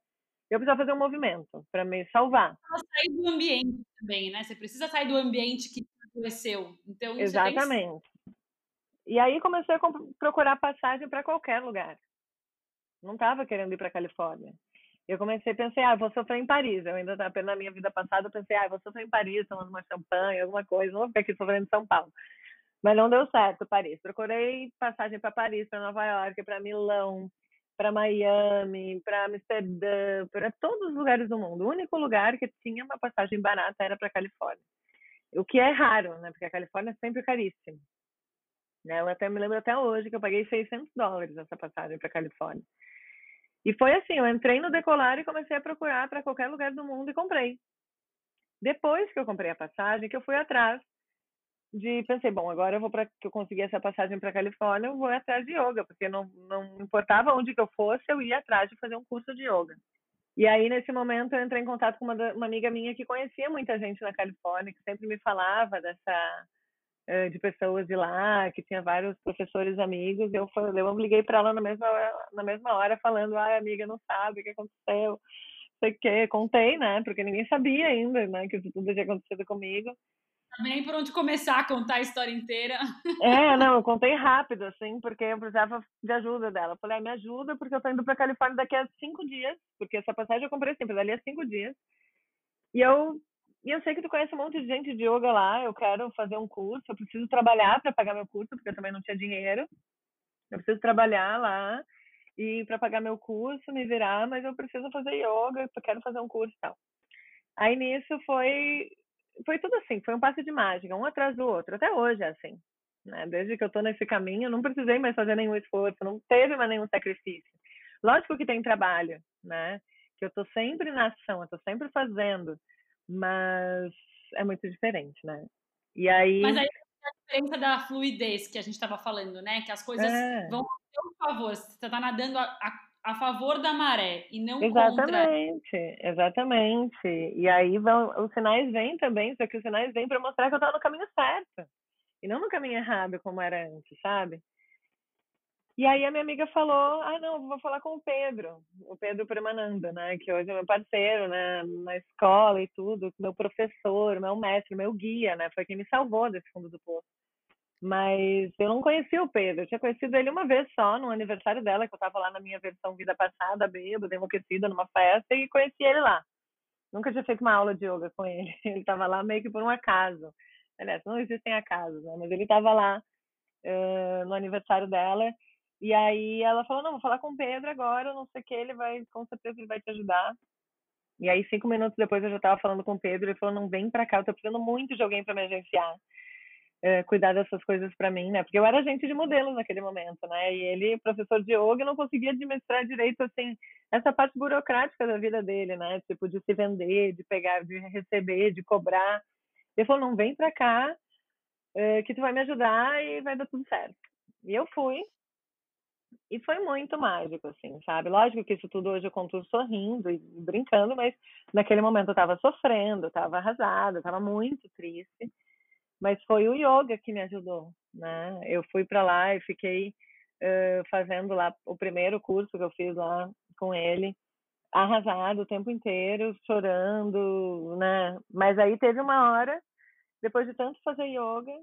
Eu precisava fazer um movimento para me salvar. Sair do ambiente também, né? Você precisa sair do ambiente que aconteceu. Então, Exatamente. Que... E aí comecei a procurar passagem para qualquer lugar. Não estava querendo ir para Califórnia. Eu comecei a pensar, ah, vou sofrer em Paris. Eu ainda na minha vida passada, eu pensei, ah, vou sofrer em Paris, tomando uma champanhe, alguma coisa, não vou ficar aqui sofrendo em São Paulo. Mas não deu certo, Paris. Procurei passagem para Paris, para Nova York, para Milão, para Miami, para Amsterdã, para todos os lugares do mundo. O único lugar que tinha uma passagem barata era para Califórnia. O que é raro, né? Porque a Califórnia é sempre caríssima. Né? Eu até me lembro até hoje que eu paguei 600 dólares essa passagem para Califórnia. E foi assim, eu entrei no Decolar e comecei a procurar para qualquer lugar do mundo e comprei. Depois que eu comprei a passagem, que eu fui atrás de pensei, bom, agora eu vou para que eu consegui essa passagem para Califórnia, eu vou atrás de yoga, porque não não importava onde que eu fosse, eu ia atrás de fazer um curso de yoga. E aí, nesse momento, eu entrei em contato com uma, uma amiga minha que conhecia muita gente na Califórnia, que sempre me falava dessa de pessoas de lá, que tinha vários professores amigos. Eu, falei, eu liguei para ela na mesma, na mesma hora, falando: ai, amiga, não sabe o que aconteceu, sei o que. Contei, né? Porque ninguém sabia ainda, né? Que isso tudo tinha acontecido comigo. Nem por onde começar a contar a história inteira. É, não, eu contei rápido, assim, porque eu precisava de ajuda dela. Eu falei, ah, me ajuda, porque eu tô indo pra Califórnia daqui a cinco dias, porque essa passagem eu comprei sempre, dali a cinco dias. E eu e eu sei que tu conhece um monte de gente de yoga lá, eu quero fazer um curso, eu preciso trabalhar para pagar meu curso, porque eu também não tinha dinheiro. Eu preciso trabalhar lá e para pagar meu curso, me virar, mas eu preciso fazer yoga, eu quero fazer um curso e tal. Aí nisso foi foi tudo assim, foi um passo de mágica, um atrás do outro. Até hoje é assim. Né? Desde que eu tô nesse caminho, não precisei mais fazer nenhum esforço, não teve mais nenhum sacrifício. Lógico que tem trabalho, né? Que eu tô sempre na ação, eu tô sempre fazendo mas é muito diferente, né? E aí. Mas aí a diferença da fluidez que a gente estava falando, né? Que as coisas é. vão a seu favor. Você está nadando a, a, a, favor da maré e não exatamente, contra. Exatamente. E aí vão, os sinais vêm também, só que os sinais vêm para mostrar que eu estava no caminho certo. E não no caminho errado, como era antes, sabe? E aí a minha amiga falou, ah, não, vou falar com o Pedro, o Pedro Premananda, né, que hoje é meu parceiro, né, na escola e tudo, meu professor, meu mestre, meu guia, né, foi quem me salvou desse fundo do poço. Mas eu não conhecia o Pedro, eu tinha conhecido ele uma vez só, no aniversário dela, que eu estava lá na minha versão vida passada, bêbada, enlouquecida, numa festa, e conheci ele lá. Nunca tinha feito uma aula de yoga com ele, ele estava lá meio que por um acaso. Aliás, não existem acasos, né, mas ele estava lá uh, no aniversário dela, e aí ela falou, não, vou falar com o Pedro agora, não sei o que, ele vai, com certeza ele vai te ajudar. E aí, cinco minutos depois, eu já estava falando com o Pedro, ele falou, não, vem pra cá, eu tô precisando muito de alguém para me agenciar. É, cuidar dessas coisas para mim, né? Porque eu era agente de modelos naquele momento, né? E ele, professor de yoga, não conseguia administrar direito, assim, essa parte burocrática da vida dele, né? Tipo, de se vender, de pegar, de receber, de cobrar. Ele falou, não, vem pra cá, é, que tu vai me ajudar e vai dar tudo certo. E eu fui, e foi muito mágico, assim, sabe? Lógico que isso tudo hoje eu conto sorrindo e brincando, mas naquele momento eu estava sofrendo, estava arrasada, estava muito triste. Mas foi o yoga que me ajudou, né? Eu fui para lá e fiquei uh, fazendo lá o primeiro curso que eu fiz lá com ele, arrasado o tempo inteiro, chorando, né? Mas aí teve uma hora, depois de tanto fazer yoga,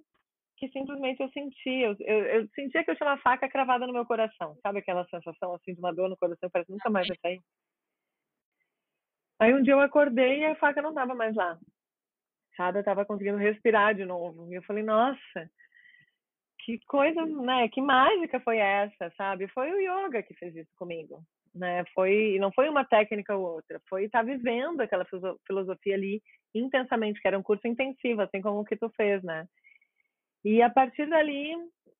que simplesmente eu sentia, eu, eu, sentia que eu tinha uma faca cravada no meu coração, sabe aquela sensação assim de uma dor no coração, parece que nunca mais vai sair. Aí um dia eu acordei e a faca não estava mais lá, sabe? Eu estava conseguindo respirar de novo. E eu falei, nossa, que coisa, né? Que mágica foi essa, sabe? Foi o yoga que fez isso comigo, né? Foi, não foi uma técnica ou outra, foi estar tá vivendo aquela filosofia ali intensamente, que era um curso intensivo, assim como o que tu fez, né? E a partir dali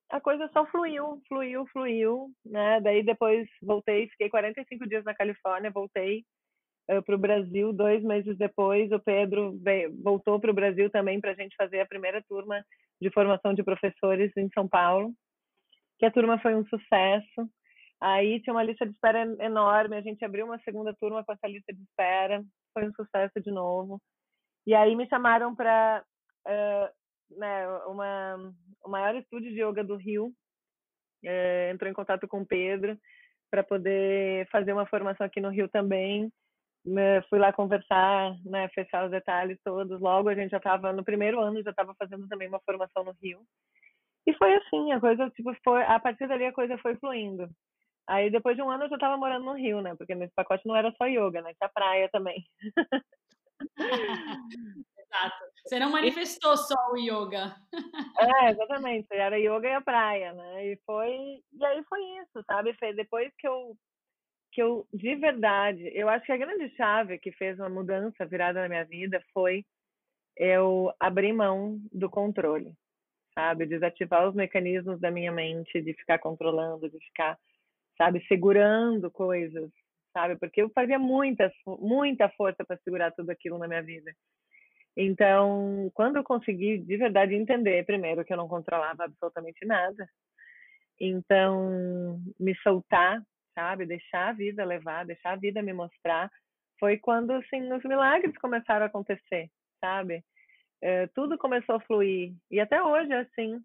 a coisa só fluiu, fluiu, fluiu, né? Daí depois voltei, fiquei 45 dias na Califórnia, voltei uh, para o Brasil. Dois meses depois, o Pedro veio, voltou para o Brasil também para a gente fazer a primeira turma de formação de professores em São Paulo, que a turma foi um sucesso. Aí tinha uma lista de espera enorme, a gente abriu uma segunda turma com essa lista de espera, foi um sucesso de novo. E aí me chamaram para uh, né, uma, o maior estúdio de yoga do Rio é, entrou em contato com o Pedro para poder fazer uma formação aqui no Rio também. Né, fui lá conversar, né, fechar os detalhes todos. Logo a gente já estava no primeiro ano já estava fazendo também uma formação no Rio. E foi assim, a coisa tipo foi a partir dali a coisa foi fluindo. Aí depois de um ano eu já estava morando no Rio, né? Porque nesse pacote não era só yoga, né? Tinha praia também. Exato. Você não manifestou só o yoga. É, exatamente. Era yoga e a praia, né? E foi. E aí foi isso, sabe? Depois que eu. Que eu, de verdade, eu acho que a grande chave que fez uma mudança virada na minha vida foi eu abrir mão do controle, sabe? Desativar os mecanismos da minha mente de ficar controlando, de ficar, sabe, segurando coisas, sabe? Porque eu fazia muita, muita força para segurar tudo aquilo na minha vida. Então, quando eu consegui de verdade entender, primeiro, que eu não controlava absolutamente nada, então, me soltar, sabe? Deixar a vida levar, deixar a vida me mostrar, foi quando assim os milagres começaram a acontecer, sabe? É, tudo começou a fluir e até hoje é assim.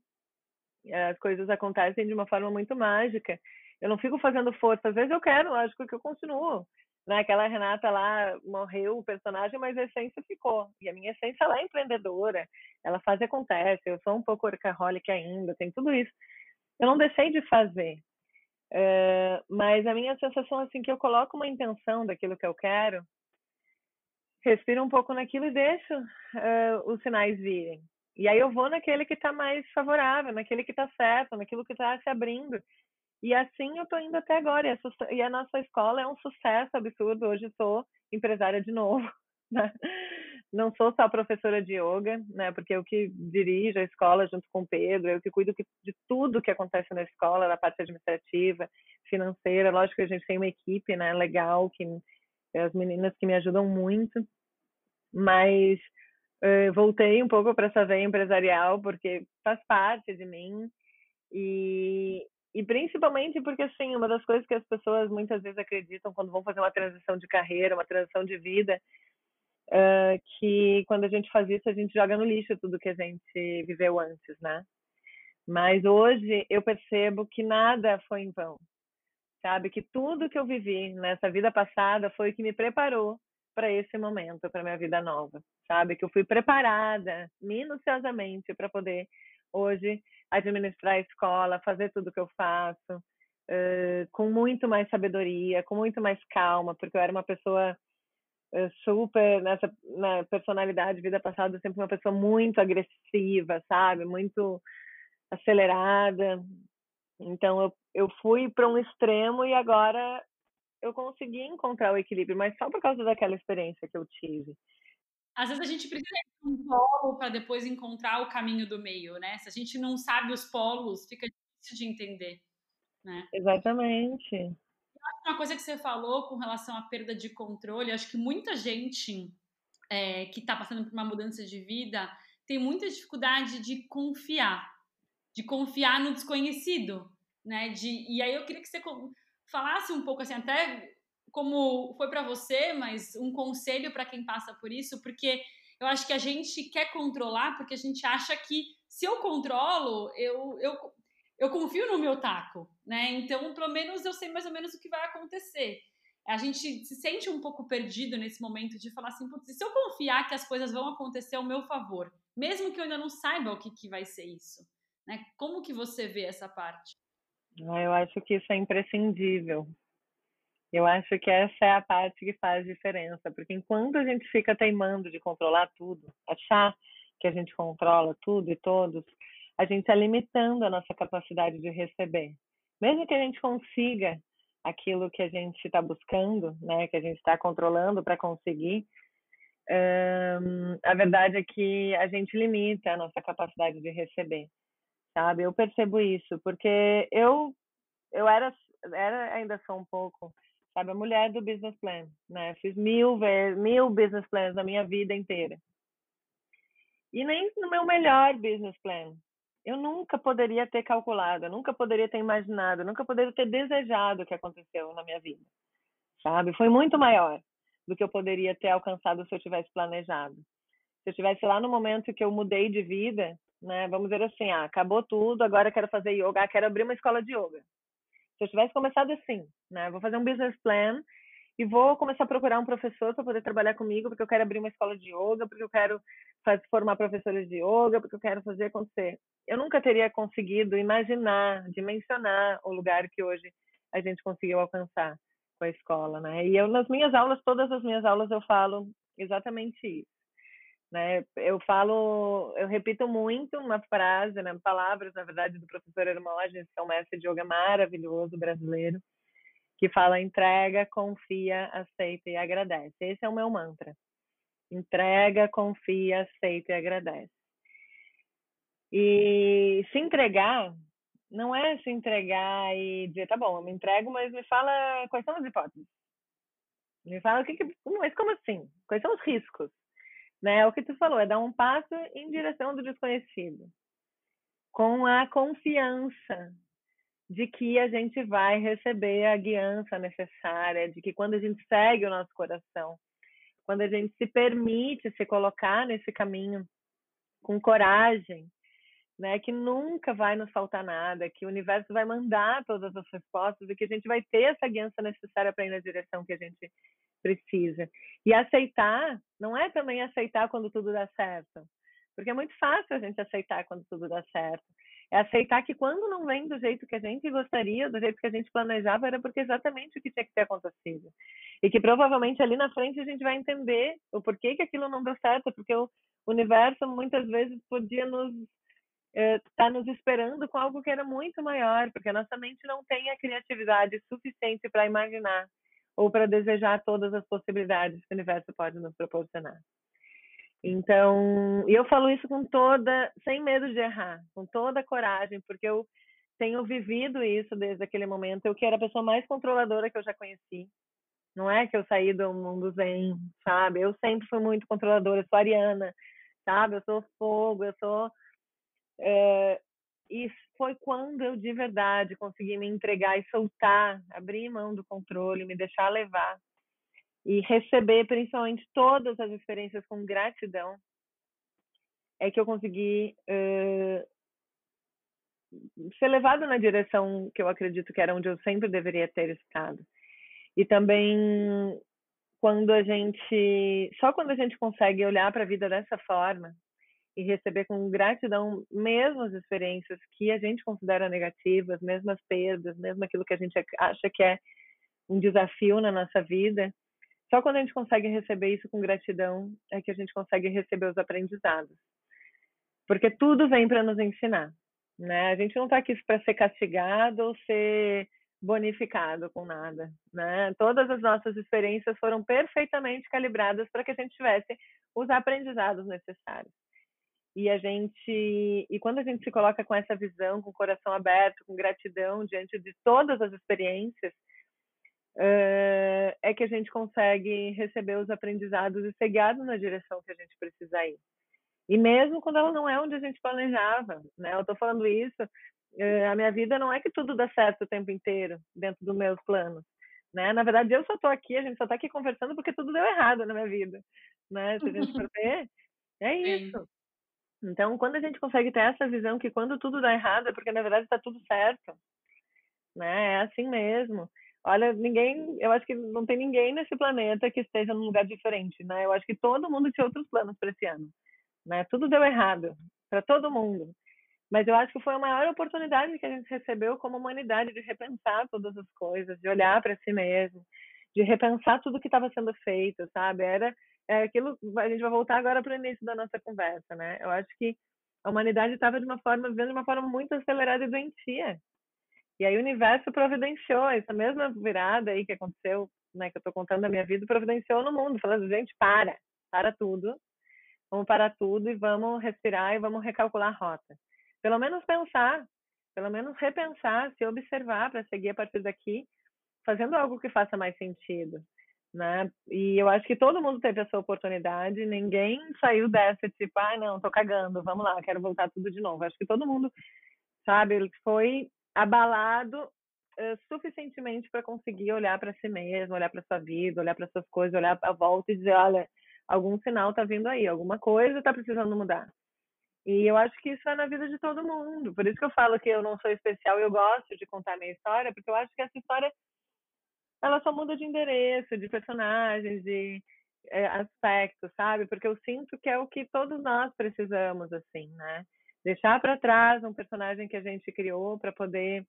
As coisas acontecem de uma forma muito mágica. Eu não fico fazendo força. Às vezes eu quero, lógico que eu continuo. Né? Aquela Renata lá morreu o personagem, mas a essência ficou. E a minha essência ela é empreendedora. Ela faz e acontece. Eu sou um pouco workaholic ainda, tem tudo isso. Eu não deixei de fazer. Uh, mas a minha sensação assim que eu coloco uma intenção daquilo que eu quero, respiro um pouco naquilo e deixo uh, os sinais virem. E aí eu vou naquele que está mais favorável, naquele que está certo, naquilo que está se abrindo. E assim eu estou indo até agora. E a, e a, nossa escola é um sucesso absurdo. Hoje sou empresária de novo. Né? Não sou só professora de yoga, né? Porque eu que dirijo a escola junto com o Pedro, eu que cuido de tudo que acontece na escola, da parte administrativa, financeira. Lógico que a gente tem uma equipe, né? Legal, que as meninas que me ajudam muito. Mas uh, voltei um pouco para essa veia empresarial porque faz parte de mim e e principalmente porque, assim, uma das coisas que as pessoas muitas vezes acreditam quando vão fazer uma transição de carreira, uma transição de vida, uh, que quando a gente faz isso, a gente joga no lixo tudo que a gente viveu antes, né? Mas hoje eu percebo que nada foi em vão, sabe? Que tudo que eu vivi nessa vida passada foi o que me preparou para esse momento, para minha vida nova, sabe? Que eu fui preparada minuciosamente para poder hoje administrar a escola, fazer tudo que eu faço, uh, com muito mais sabedoria, com muito mais calma, porque eu era uma pessoa super nessa na personalidade vida passada sempre uma pessoa muito agressiva, sabe, muito acelerada. Então eu eu fui para um extremo e agora eu consegui encontrar o equilíbrio, mas só por causa daquela experiência que eu tive. Às vezes a gente precisa de um polo para depois encontrar o caminho do meio, né? Se a gente não sabe os polos, fica difícil de entender, né? Exatamente. Uma coisa que você falou com relação à perda de controle, acho que muita gente é, que está passando por uma mudança de vida tem muita dificuldade de confiar, de confiar no desconhecido, né? De, e aí eu queria que você falasse um pouco assim, até como foi para você, mas um conselho para quem passa por isso, porque eu acho que a gente quer controlar porque a gente acha que se eu controlo, eu, eu, eu confio no meu taco, né? Então, pelo menos eu sei mais ou menos o que vai acontecer. A gente se sente um pouco perdido nesse momento de falar assim, putz, se eu confiar que as coisas vão acontecer ao meu favor, mesmo que eu ainda não saiba o que, que vai ser isso, né? Como que você vê essa parte? Ah, eu acho que isso é imprescindível, eu acho que essa é a parte que faz diferença, porque enquanto a gente fica teimando de controlar tudo, achar que a gente controla tudo e todos, a gente está limitando a nossa capacidade de receber. Mesmo que a gente consiga aquilo que a gente está buscando, né, que a gente está controlando para conseguir, hum, a verdade é que a gente limita a nossa capacidade de receber, sabe? Eu percebo isso porque eu eu era era ainda sou um pouco sabe? A mulher do business plan, né? Fiz mil mil business plans na minha vida inteira. E nem no meu melhor business plan. Eu nunca poderia ter calculado, eu nunca poderia ter imaginado, eu nunca poderia ter desejado o que aconteceu na minha vida, sabe? Foi muito maior do que eu poderia ter alcançado se eu tivesse planejado. Se eu tivesse lá no momento que eu mudei de vida, né? Vamos dizer assim, ah, acabou tudo, agora quero fazer yoga, ah, quero abrir uma escola de yoga. Se eu tivesse começado assim, né? Vou fazer um business plan e vou começar a procurar um professor para poder trabalhar comigo, porque eu quero abrir uma escola de yoga, porque eu quero fazer, formar professores de yoga, porque eu quero fazer acontecer. Eu nunca teria conseguido imaginar, dimensionar o lugar que hoje a gente conseguiu alcançar com a escola, né? E eu nas minhas aulas, todas as minhas aulas eu falo exatamente isso né? Eu falo, eu repito muito uma frase, né? palavras, na verdade, do professor Hermógenes, que é um mestre de yoga maravilhoso brasileiro, que fala entrega, confia, aceita e agradece. Esse é o meu mantra. Entrega, confia, aceita e agradece. E se entregar não é se entregar e dizer, tá bom, eu me entrego, mas me fala quais são as hipóteses. Me fala o que, que mas como assim? Quais são os riscos? Né? O que tu falou é dar um passo em direção do desconhecido, com a confiança de que a gente vai receber a guiança necessária, de que quando a gente segue o nosso coração, quando a gente se permite se colocar nesse caminho com coragem, né, que nunca vai nos faltar nada, que o universo vai mandar todas as respostas e que a gente vai ter essa guiança necessária para ir na direção que a gente precisa. E aceitar não é também aceitar quando tudo dá certo, porque é muito fácil a gente aceitar quando tudo dá certo. É aceitar que quando não vem do jeito que a gente gostaria, do jeito que a gente planejava, era porque exatamente o que tinha que ter acontecido. E que provavelmente ali na frente a gente vai entender o porquê que aquilo não deu certo, porque o universo muitas vezes podia nos estar tá nos esperando com algo que era muito maior, porque a nossa mente não tem a criatividade suficiente para imaginar ou para desejar todas as possibilidades que o universo pode nos proporcionar. Então, eu falo isso com toda, sem medo de errar, com toda a coragem, porque eu tenho vivido isso desde aquele momento. Eu que era a pessoa mais controladora que eu já conheci. Não é que eu saí do mundo zen, sabe? Eu sempre fui muito controladora, eu sou ariana, sabe? Eu sou fogo, eu sou. É... E foi quando eu de verdade consegui me entregar e soltar, abrir mão do controle, me deixar levar e receber principalmente todas as experiências com gratidão, é que eu consegui uh, ser levado na direção que eu acredito que era onde eu sempre deveria ter estado. E também quando a gente, só quando a gente consegue olhar para a vida dessa forma e receber com gratidão mesmo as experiências que a gente considera negativas, mesmo as perdas, mesmo aquilo que a gente acha que é um desafio na nossa vida, só quando a gente consegue receber isso com gratidão é que a gente consegue receber os aprendizados. Porque tudo vem para nos ensinar. Né? A gente não está aqui para ser castigado ou ser bonificado com nada. Né? Todas as nossas experiências foram perfeitamente calibradas para que a gente tivesse os aprendizados necessários. E a gente, e quando a gente se coloca com essa visão, com o coração aberto, com gratidão diante de todas as experiências, uh, é que a gente consegue receber os aprendizados e ser guiado na direção que a gente precisa ir. E mesmo quando ela não é onde a gente planejava, né? Eu estou falando isso, uh, a minha vida não é que tudo dá certo o tempo inteiro dentro dos meus planos, né? Na verdade, eu só estou aqui, a gente só está aqui conversando porque tudo deu errado na minha vida, né? Se a gente for ver, é isso. Então, quando a gente consegue ter essa visão que quando tudo dá errado é porque na verdade está tudo certo, né? É assim mesmo. Olha, ninguém, eu acho que não tem ninguém nesse planeta que esteja num lugar diferente, né? Eu acho que todo mundo tinha outros planos para esse ano, né? Tudo deu errado para todo mundo. Mas eu acho que foi a maior oportunidade que a gente recebeu como humanidade de repensar todas as coisas, de olhar para si mesmo, de repensar tudo que estava sendo feito, sabe? Era é aquilo, a gente vai voltar agora para o início da nossa conversa, né? Eu acho que a humanidade estava de uma forma, vivendo de uma forma muito acelerada e doentia. E aí o universo providenciou essa mesma virada aí que aconteceu, né, que eu estou contando da minha vida, providenciou no mundo, falando, gente, para, para tudo, vamos parar tudo e vamos respirar e vamos recalcular a rota. Pelo menos pensar, pelo menos repensar, se observar para seguir a partir daqui, fazendo algo que faça mais sentido, né? E eu acho que todo mundo teve essa oportunidade, ninguém saiu dessa tipo, ah, não, tô cagando, vamos lá, quero voltar tudo de novo. Acho que todo mundo, sabe, foi abalado uh, suficientemente para conseguir olhar para si mesmo, olhar para sua vida, olhar para suas coisas, olhar à volta e dizer, olha, algum sinal está vindo aí, alguma coisa está precisando mudar. E eu acho que isso é na vida de todo mundo. Por isso que eu falo que eu não sou especial e eu gosto de contar minha história, porque eu acho que essa história ela só muda de endereço, de personagens, de é, aspectos, sabe? Porque eu sinto que é o que todos nós precisamos, assim, né? deixar para trás um personagem que a gente criou para poder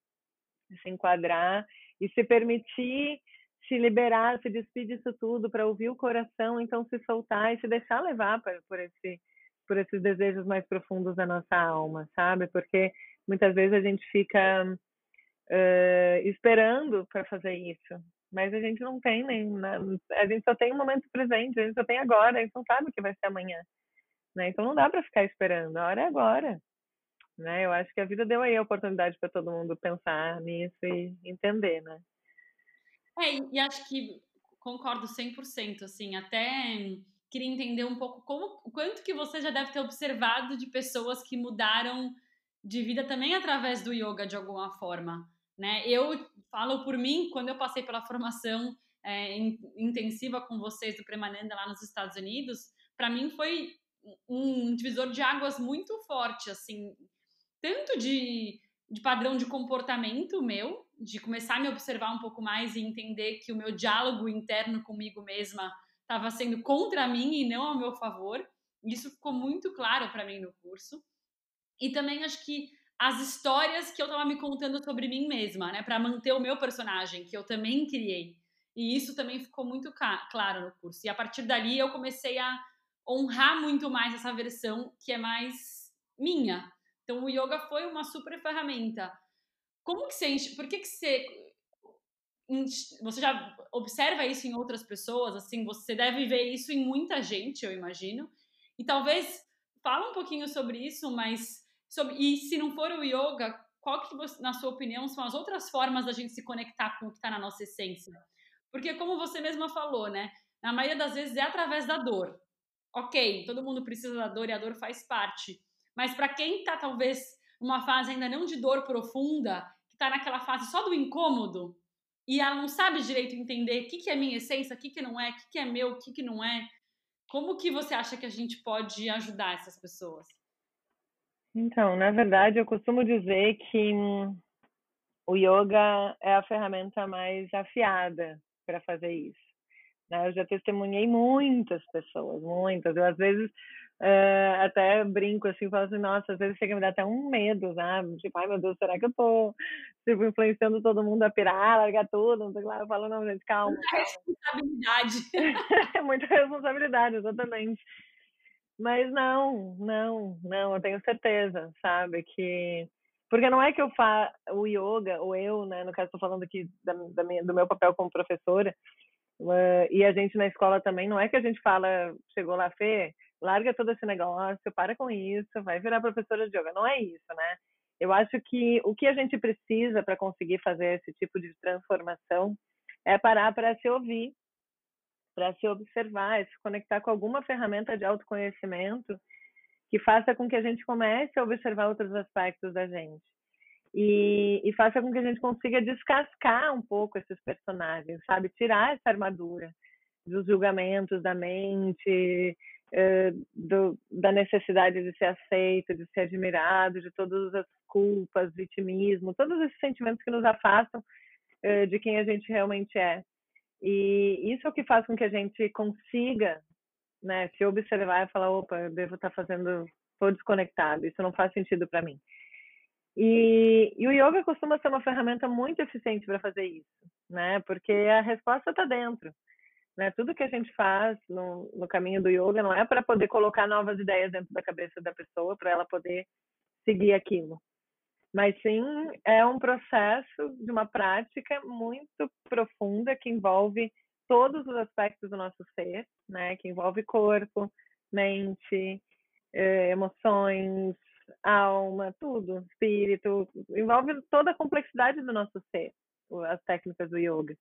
se enquadrar e se permitir se liberar, se despedir disso tudo para ouvir o coração, então se soltar e se deixar levar por, por esse por esses desejos mais profundos da nossa alma, sabe? Porque muitas vezes a gente fica uh, esperando para fazer isso, mas a gente não tem nem, a gente só tem o momento presente, a gente só tem agora, a gente não sabe o que vai ser amanhã. Né? Então não dá para ficar esperando, a hora é agora. Né? Eu acho que a vida deu aí a oportunidade para todo mundo pensar nisso e entender, né? É, e acho que concordo 100%, assim, até queria entender um pouco como, quanto que você já deve ter observado de pessoas que mudaram de vida também através do yoga de alguma forma. Né? Eu falo por mim, quando eu passei pela formação é, intensiva com vocês do Premanenda lá nos Estados Unidos, para mim foi um divisor de águas muito forte, assim, tanto de, de padrão de comportamento meu, de começar a me observar um pouco mais e entender que o meu diálogo interno comigo mesma estava sendo contra mim e não ao meu favor. Isso ficou muito claro para mim no curso. E também acho que as histórias que eu estava me contando sobre mim mesma, né, para manter o meu personagem, que eu também criei. E isso também ficou muito claro no curso. E a partir dali eu comecei a honrar muito mais essa versão que é mais minha. Então o yoga foi uma super ferramenta. Como que você, por que que você você já observa isso em outras pessoas, assim, você deve ver isso em muita gente, eu imagino. E talvez fala um pouquinho sobre isso, mas sobre, e se não for o yoga, qual que você, na sua opinião são as outras formas da gente se conectar com o que está na nossa essência? Porque como você mesma falou, né? Na maioria das vezes é através da dor. Ok, todo mundo precisa da dor e a dor faz parte. Mas para quem está talvez numa fase ainda não de dor profunda, que está naquela fase só do incômodo, e ela não sabe direito entender o que, que é minha essência, o que, que não é, o que, que é meu, o que, que não é. Como que você acha que a gente pode ajudar essas pessoas? Então, na verdade, eu costumo dizer que o yoga é a ferramenta mais afiada para fazer isso. Né? Eu já testemunhei muitas pessoas, muitas. Eu, às vezes, Uh, até brinco assim, falo assim, nossa, às vezes chega a me dar até um medo, sabe? Tipo, ai meu Deus, será que eu tô tipo, influenciando todo mundo a pirar, largar tudo? Não sei lá. Eu falo, não, gente, calma. Muita responsabilidade. muita responsabilidade, exatamente. Mas não, não, não, eu tenho certeza, sabe? Que. Porque não é que eu faço o yoga, ou eu, né? No caso, estou falando aqui da, da minha, do meu papel como professora, uh, e a gente na escola também, não é que a gente fala, chegou lá, Fê, larga todo esse negócio, para com isso, vai virar professora de yoga. Não é isso, né? Eu acho que o que a gente precisa para conseguir fazer esse tipo de transformação é parar para se ouvir, para se observar, se conectar com alguma ferramenta de autoconhecimento que faça com que a gente comece a observar outros aspectos da gente. E, e faça com que a gente consiga descascar um pouco esses personagens, sabe? Tirar essa armadura dos julgamentos da mente, eh, do, da necessidade de ser aceito, de ser admirado, de todas as culpas, vitimismo, todos esses sentimentos que nos afastam eh, de quem a gente realmente é. E isso é o que faz com que a gente consiga né, se observar e falar: opa, eu devo estar fazendo, estou desconectado, isso não faz sentido para mim. E, e, o yoga costuma ser uma ferramenta muito eficiente para fazer isso, né? Porque a resposta está dentro. Né? Tudo que a gente faz no, no caminho do yoga não é para poder colocar novas ideias dentro da cabeça da pessoa, para ela poder seguir aquilo. Mas sim, é um processo de uma prática muito profunda que envolve todos os aspectos do nosso ser, né? Que envolve corpo, mente, eh, emoções, alma, tudo, espírito, envolve toda a complexidade do nosso ser, as técnicas do yoga.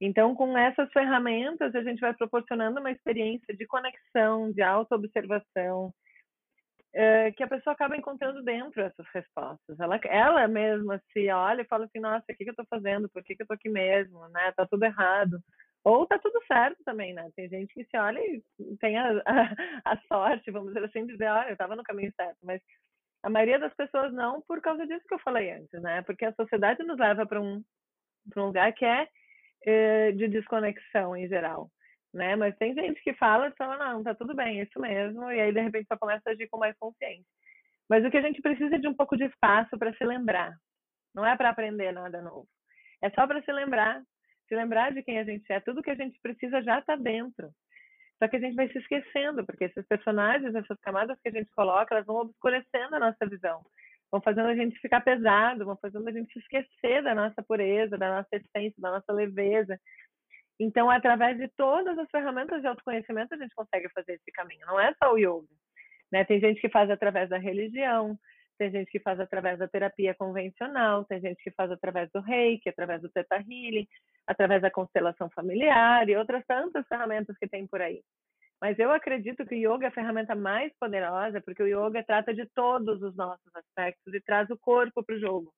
Então, com essas ferramentas, a gente vai proporcionando uma experiência de conexão, de autoobservação, é, que a pessoa acaba encontrando dentro essas respostas. Ela, ela mesma se olha e fala assim, nossa, o que, que eu estou fazendo? Por que, que eu estou aqui mesmo? Né? Tá tudo errado. Ou tá tudo certo também, né? Tem gente que se olha e tem a, a, a sorte, vamos dizer assim, de dizer, olha, eu estava no caminho certo. Mas a maioria das pessoas não por causa disso que eu falei antes, né? Porque a sociedade nos leva para um, um lugar que é eh, de desconexão em geral, né? Mas tem gente que fala e fala, não, tá tudo bem, é isso mesmo, e aí de repente só começa a agir com mais consciência. Mas o que a gente precisa é de um pouco de espaço para se lembrar. Não é para aprender nada novo. É só para se lembrar, se lembrar de quem a gente é. Tudo que a gente precisa já está dentro. Só que a gente vai se esquecendo, porque esses personagens, essas camadas que a gente coloca, elas vão obscurecendo a nossa visão vão fazendo a gente ficar pesado, vão fazendo a gente esquecer da nossa pureza, da nossa essência, da nossa leveza. Então, através de todas as ferramentas de autoconhecimento, a gente consegue fazer esse caminho. Não é só o yoga. Né? Tem gente que faz através da religião, tem gente que faz através da terapia convencional, tem gente que faz através do reiki, através do teta healing, através da constelação familiar e outras tantas ferramentas que tem por aí. Mas eu acredito que o yoga é a ferramenta mais poderosa, porque o yoga trata de todos os nossos aspectos e traz o corpo para o jogo.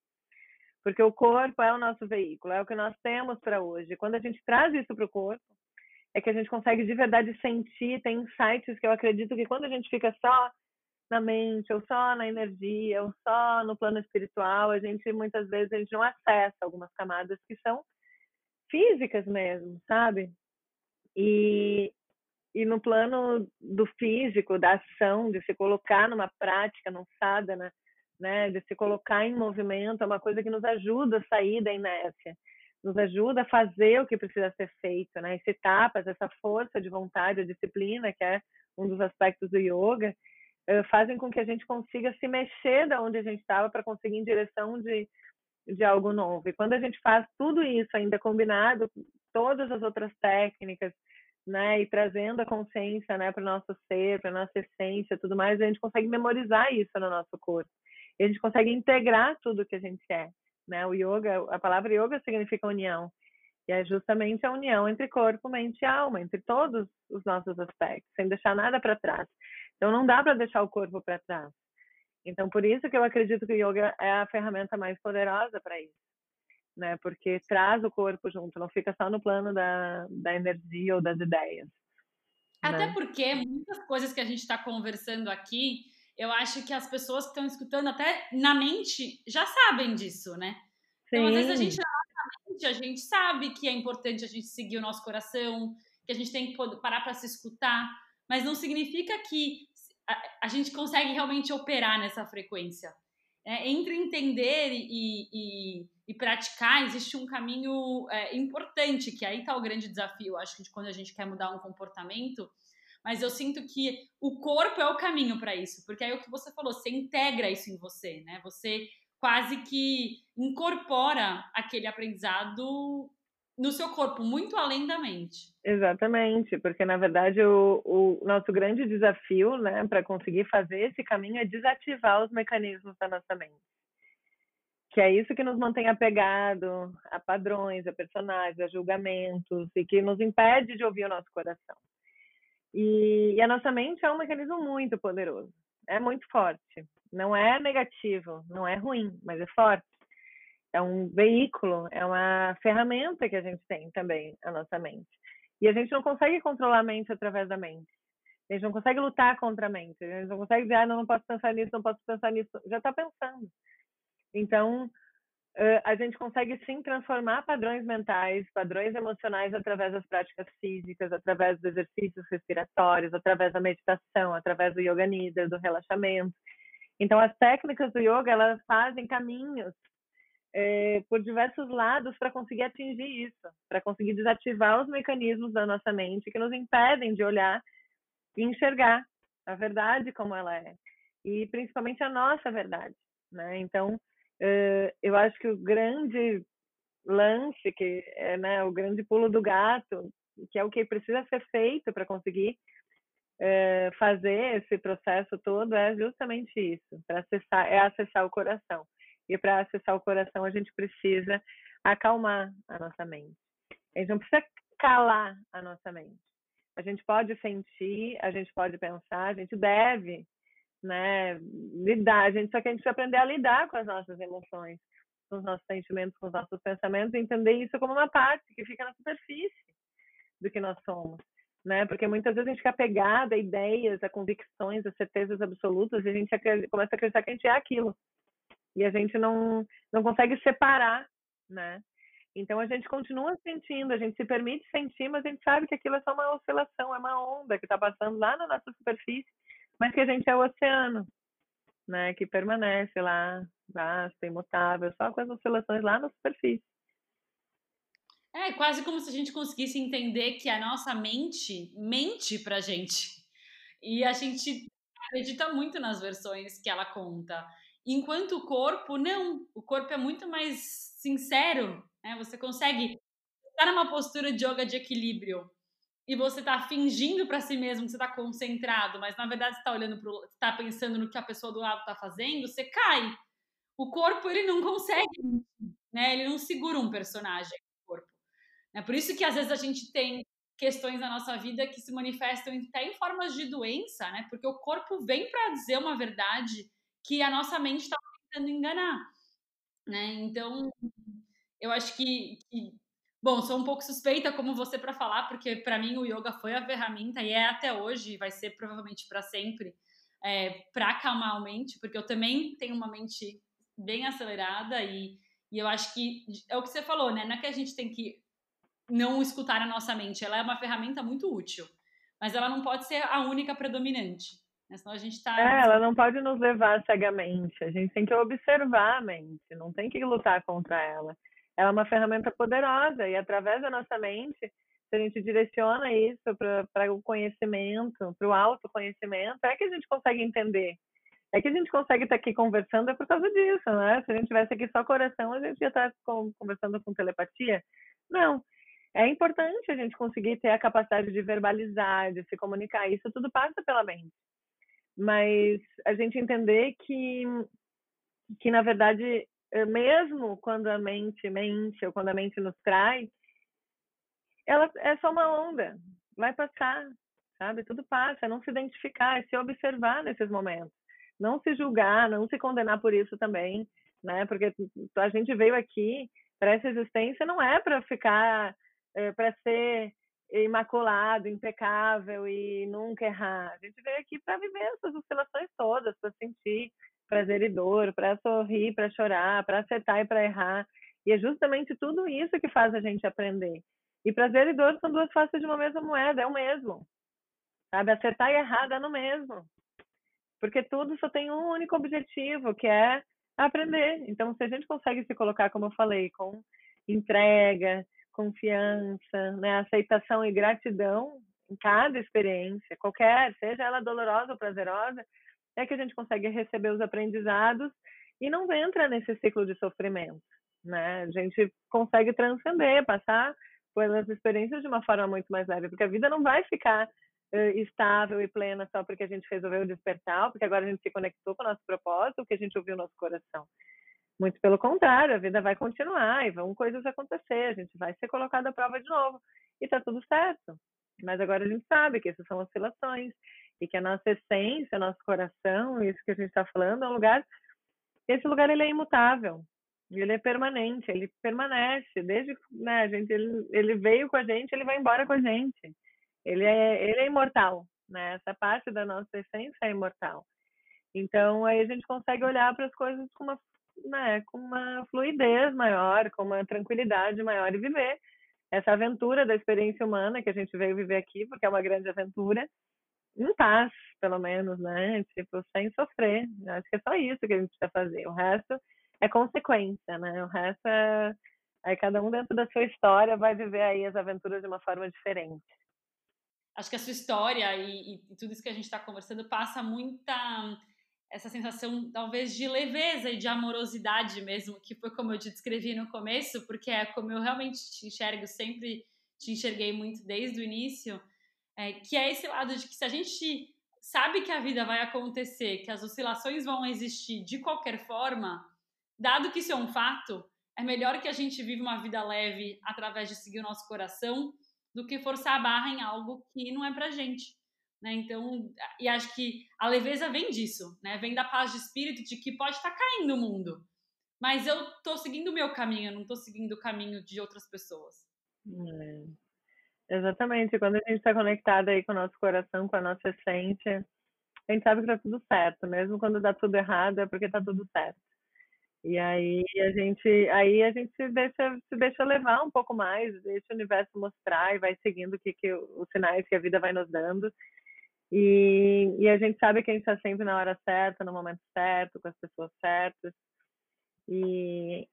Porque o corpo é o nosso veículo, é o que nós temos para hoje. Quando a gente traz isso para o corpo, é que a gente consegue de verdade sentir, tem insights que eu acredito que quando a gente fica só na mente, ou só na energia, ou só no plano espiritual, a gente muitas vezes a gente não acessa algumas camadas que são físicas mesmo, sabe? E, e no plano do físico, da ação, de se colocar numa prática, num sadhana, né, de se colocar em movimento, é uma coisa que nos ajuda a sair da inércia, nos ajuda a fazer o que precisa ser feito, né? Esse tapas, essa força de vontade, a disciplina, que é um dos aspectos do yoga, eh, fazem com que a gente consiga se mexer da onde a gente estava para conseguir em direção de, de algo novo. E quando a gente faz tudo isso ainda combinado, todas as outras técnicas, né, e trazendo a consciência, né, para o nosso ser, para nossa essência, tudo mais, a gente consegue memorizar isso no nosso corpo. E a gente consegue integrar tudo que a gente é, né? O yoga, a palavra yoga significa união. E é justamente a união entre corpo, mente e alma, entre todos os nossos aspectos, sem deixar nada para trás. Então não dá para deixar o corpo para trás. Então por isso que eu acredito que o yoga é a ferramenta mais poderosa para isso né? Porque traz o corpo junto, não fica só no plano da, da energia ou das ideias. Até né? porque muitas coisas que a gente está conversando aqui, eu acho que as pessoas que estão escutando até na mente já sabem disso, né? Sim. Então, às vezes a gente mente, a gente sabe que é importante a gente seguir o nosso coração, que a gente tem que parar para se escutar, mas não significa que a, a gente consegue realmente operar nessa frequência. É, entre entender e, e, e, praticar, existe um caminho é, importante, que aí está o grande desafio, acho que de quando a gente quer mudar um comportamento, mas eu sinto que o corpo é o caminho para isso, porque aí é o que você falou, você integra isso em você, né? Você quase que incorpora aquele aprendizado no seu corpo, muito além da mente. Exatamente, porque na verdade o, o nosso grande desafio, né, para conseguir fazer esse caminho é desativar os mecanismos da nossa mente. Que é isso que nos mantém apegado a padrões, a personagens, a julgamentos e que nos impede de ouvir o nosso coração. E, e a nossa mente é um mecanismo muito poderoso, é muito forte. Não é negativo, não é ruim, mas é forte é um veículo, é uma ferramenta que a gente tem também, a nossa mente. E a gente não consegue controlar a mente através da mente. A gente não consegue lutar contra a mente. A gente não consegue dizer, ah, não, não posso pensar nisso, não posso pensar nisso. Já está pensando. Então, a gente consegue sim transformar padrões mentais, padrões emocionais através das práticas físicas, através dos exercícios respiratórios, através da meditação, através do yoga nidra, do relaxamento. Então, as técnicas do yoga, elas fazem caminhos é, por diversos lados para conseguir atingir isso, para conseguir desativar os mecanismos da nossa mente que nos impedem de olhar e enxergar a verdade como ela é e principalmente a nossa verdade, né? Então, eu acho que o grande lance que é né, o grande pulo do gato, que é o que precisa ser feito para conseguir é, fazer esse processo todo, é justamente isso, para acessar, é acessar o coração. E para acessar o coração, a gente precisa acalmar a nossa mente. A gente não precisa calar a nossa mente. A gente pode sentir, a gente pode pensar, a gente deve né, lidar. A gente só que a gente precisa aprender a lidar com as nossas emoções, com os nossos sentimentos, com os nossos pensamentos, e entender isso como uma parte que fica na superfície do que nós somos. Né? Porque muitas vezes a gente fica apegada a ideias, a convicções, a certezas absolutas, e a gente começa a acreditar que a gente é aquilo e a gente não, não consegue separar, né? Então a gente continua sentindo, a gente se permite sentir, mas a gente sabe que aquilo é só uma oscilação, é uma onda que está passando lá na nossa superfície, mas que a gente é o oceano, né? Que permanece lá, vasto, imutável, só com as oscilações lá na superfície. É quase como se a gente conseguisse entender que a nossa mente mente pra gente. E a gente acredita muito nas versões que ela conta. Enquanto o corpo, não. O corpo é muito mais sincero. Né? Você consegue estar numa postura de yoga de equilíbrio e você está fingindo para si mesmo que você está concentrado, mas na verdade você está olhando para está pensando no que a pessoa do lado está fazendo, você cai. O corpo ele não consegue, né? Ele não segura um personagem corpo. É por isso que às vezes a gente tem questões na nossa vida que se manifestam até em formas de doença, né? Porque o corpo vem para dizer uma verdade que a nossa mente está tentando enganar. né? Então, eu acho que, que Bom, sou um pouco suspeita como você para falar, porque para mim o yoga foi a ferramenta e é até hoje, vai ser provavelmente para sempre, é, para acalmar a mente, porque eu também tenho uma mente bem acelerada e, e eu acho que é o que você falou, né? Não é que a gente tem que não escutar a nossa mente, ela é uma ferramenta muito útil, mas ela não pode ser a única predominante. Né? Senão a gente tá. É, ela não pode nos levar cegamente. A gente tem que observar a mente, não tem que lutar contra ela ela é uma ferramenta poderosa e através da nossa mente, se a gente direciona isso para o conhecimento, para o autoconhecimento, é que a gente consegue entender. É que a gente consegue estar aqui conversando é por causa disso, né? Se a gente tivesse aqui só coração, a gente ia estar conversando com telepatia. Não. É importante a gente conseguir ter a capacidade de verbalizar, de se comunicar. Isso tudo passa pela mente. Mas a gente entender que, que na verdade, mesmo quando a mente mente ou quando a mente nos trai, ela é só uma onda, vai passar, sabe? Tudo passa, é não se identificar, é se observar nesses momentos, não se julgar, não se condenar por isso também, né? Porque a gente veio aqui para essa existência não é para ficar, é, para ser imaculado, impecável e nunca errar. A gente veio aqui para viver essas oscilações todas, para sentir, prazer e dor, para sorrir, para chorar, para acertar e para errar. E é justamente tudo isso que faz a gente aprender. E prazer e dor são duas faces de uma mesma moeda, é o mesmo. Sabe? Acertar e errar dá no mesmo. Porque tudo só tem um único objetivo, que é aprender. Então, se a gente consegue se colocar, como eu falei, com entrega, confiança, né, aceitação e gratidão em cada experiência, qualquer, seja ela dolorosa ou prazerosa, é que a gente consegue receber os aprendizados e não entra nesse ciclo de sofrimento, né? A gente consegue transcender, passar pelas experiências de uma forma muito mais leve, porque a vida não vai ficar uh, estável e plena só porque a gente resolveu despertar, porque agora a gente se conectou com o nosso propósito, que a gente ouviu o nosso coração. Muito pelo contrário, a vida vai continuar e vão coisas acontecer, a gente vai ser colocado à prova de novo e tá tudo certo. Mas agora a gente sabe que essas são oscilações e que a nossa essência, nosso coração, isso que a gente está falando, é um lugar. Esse lugar ele é imutável, ele é permanente, ele permanece desde, né, a gente, ele, ele veio com a gente, ele vai embora com a gente. Ele é, ele é imortal, né? Essa parte da nossa essência é imortal. Então aí a gente consegue olhar para as coisas com uma, né, com uma fluidez maior, com uma tranquilidade maior e viver essa aventura da experiência humana que a gente veio viver aqui, porque é uma grande aventura, em paz, pelo menos, né? Tipo, sem sofrer. Acho que é só isso que a gente precisa fazer. O resto é consequência, né? O resto é. Aí cada um dentro da sua história vai viver aí as aventuras de uma forma diferente. Acho que a sua história e, e tudo isso que a gente está conversando passa muita essa sensação talvez de leveza e de amorosidade mesmo, que foi como eu te descrevi no começo, porque é como eu realmente te enxergo, sempre te enxerguei muito desde o início é, que é esse lado de que se a gente sabe que a vida vai acontecer, que as oscilações vão existir de qualquer forma, dado que isso é um fato, é melhor que a gente viva uma vida leve através de seguir o nosso coração do que forçar a barra em algo que não é pra gente. Né? Então, e acho que a leveza vem disso, né? Vem da paz de espírito de que pode estar tá caindo o mundo, mas eu tô seguindo o meu caminho, eu não tô seguindo o caminho de outras pessoas. É. Exatamente. Quando a gente está conectado aí com o nosso coração, com a nossa essência, a gente sabe que tá tudo certo. Mesmo quando dá tudo errado, é porque tá tudo certo. E aí a gente, aí a gente se deixa, se deixa levar um pouco mais, deixa o universo mostrar e vai seguindo que, que os sinais que a vida vai nos dando. E, e a gente sabe que a gente está sempre na hora certa, no momento certo, com as pessoas certas. E,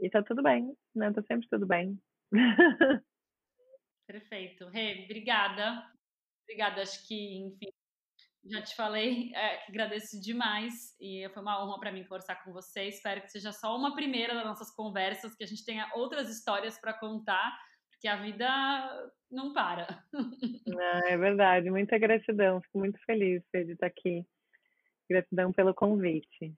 e tá tudo bem, né? Tá sempre tudo bem. Perfeito. Rê, obrigada. Obrigada, acho que, enfim, já te falei, é, agradeço demais e foi uma honra para mim conversar com você. Espero que seja só uma primeira das nossas conversas, que a gente tenha outras histórias para contar, porque a vida não para. É verdade, muita gratidão, fico muito feliz de estar aqui. Gratidão pelo convite.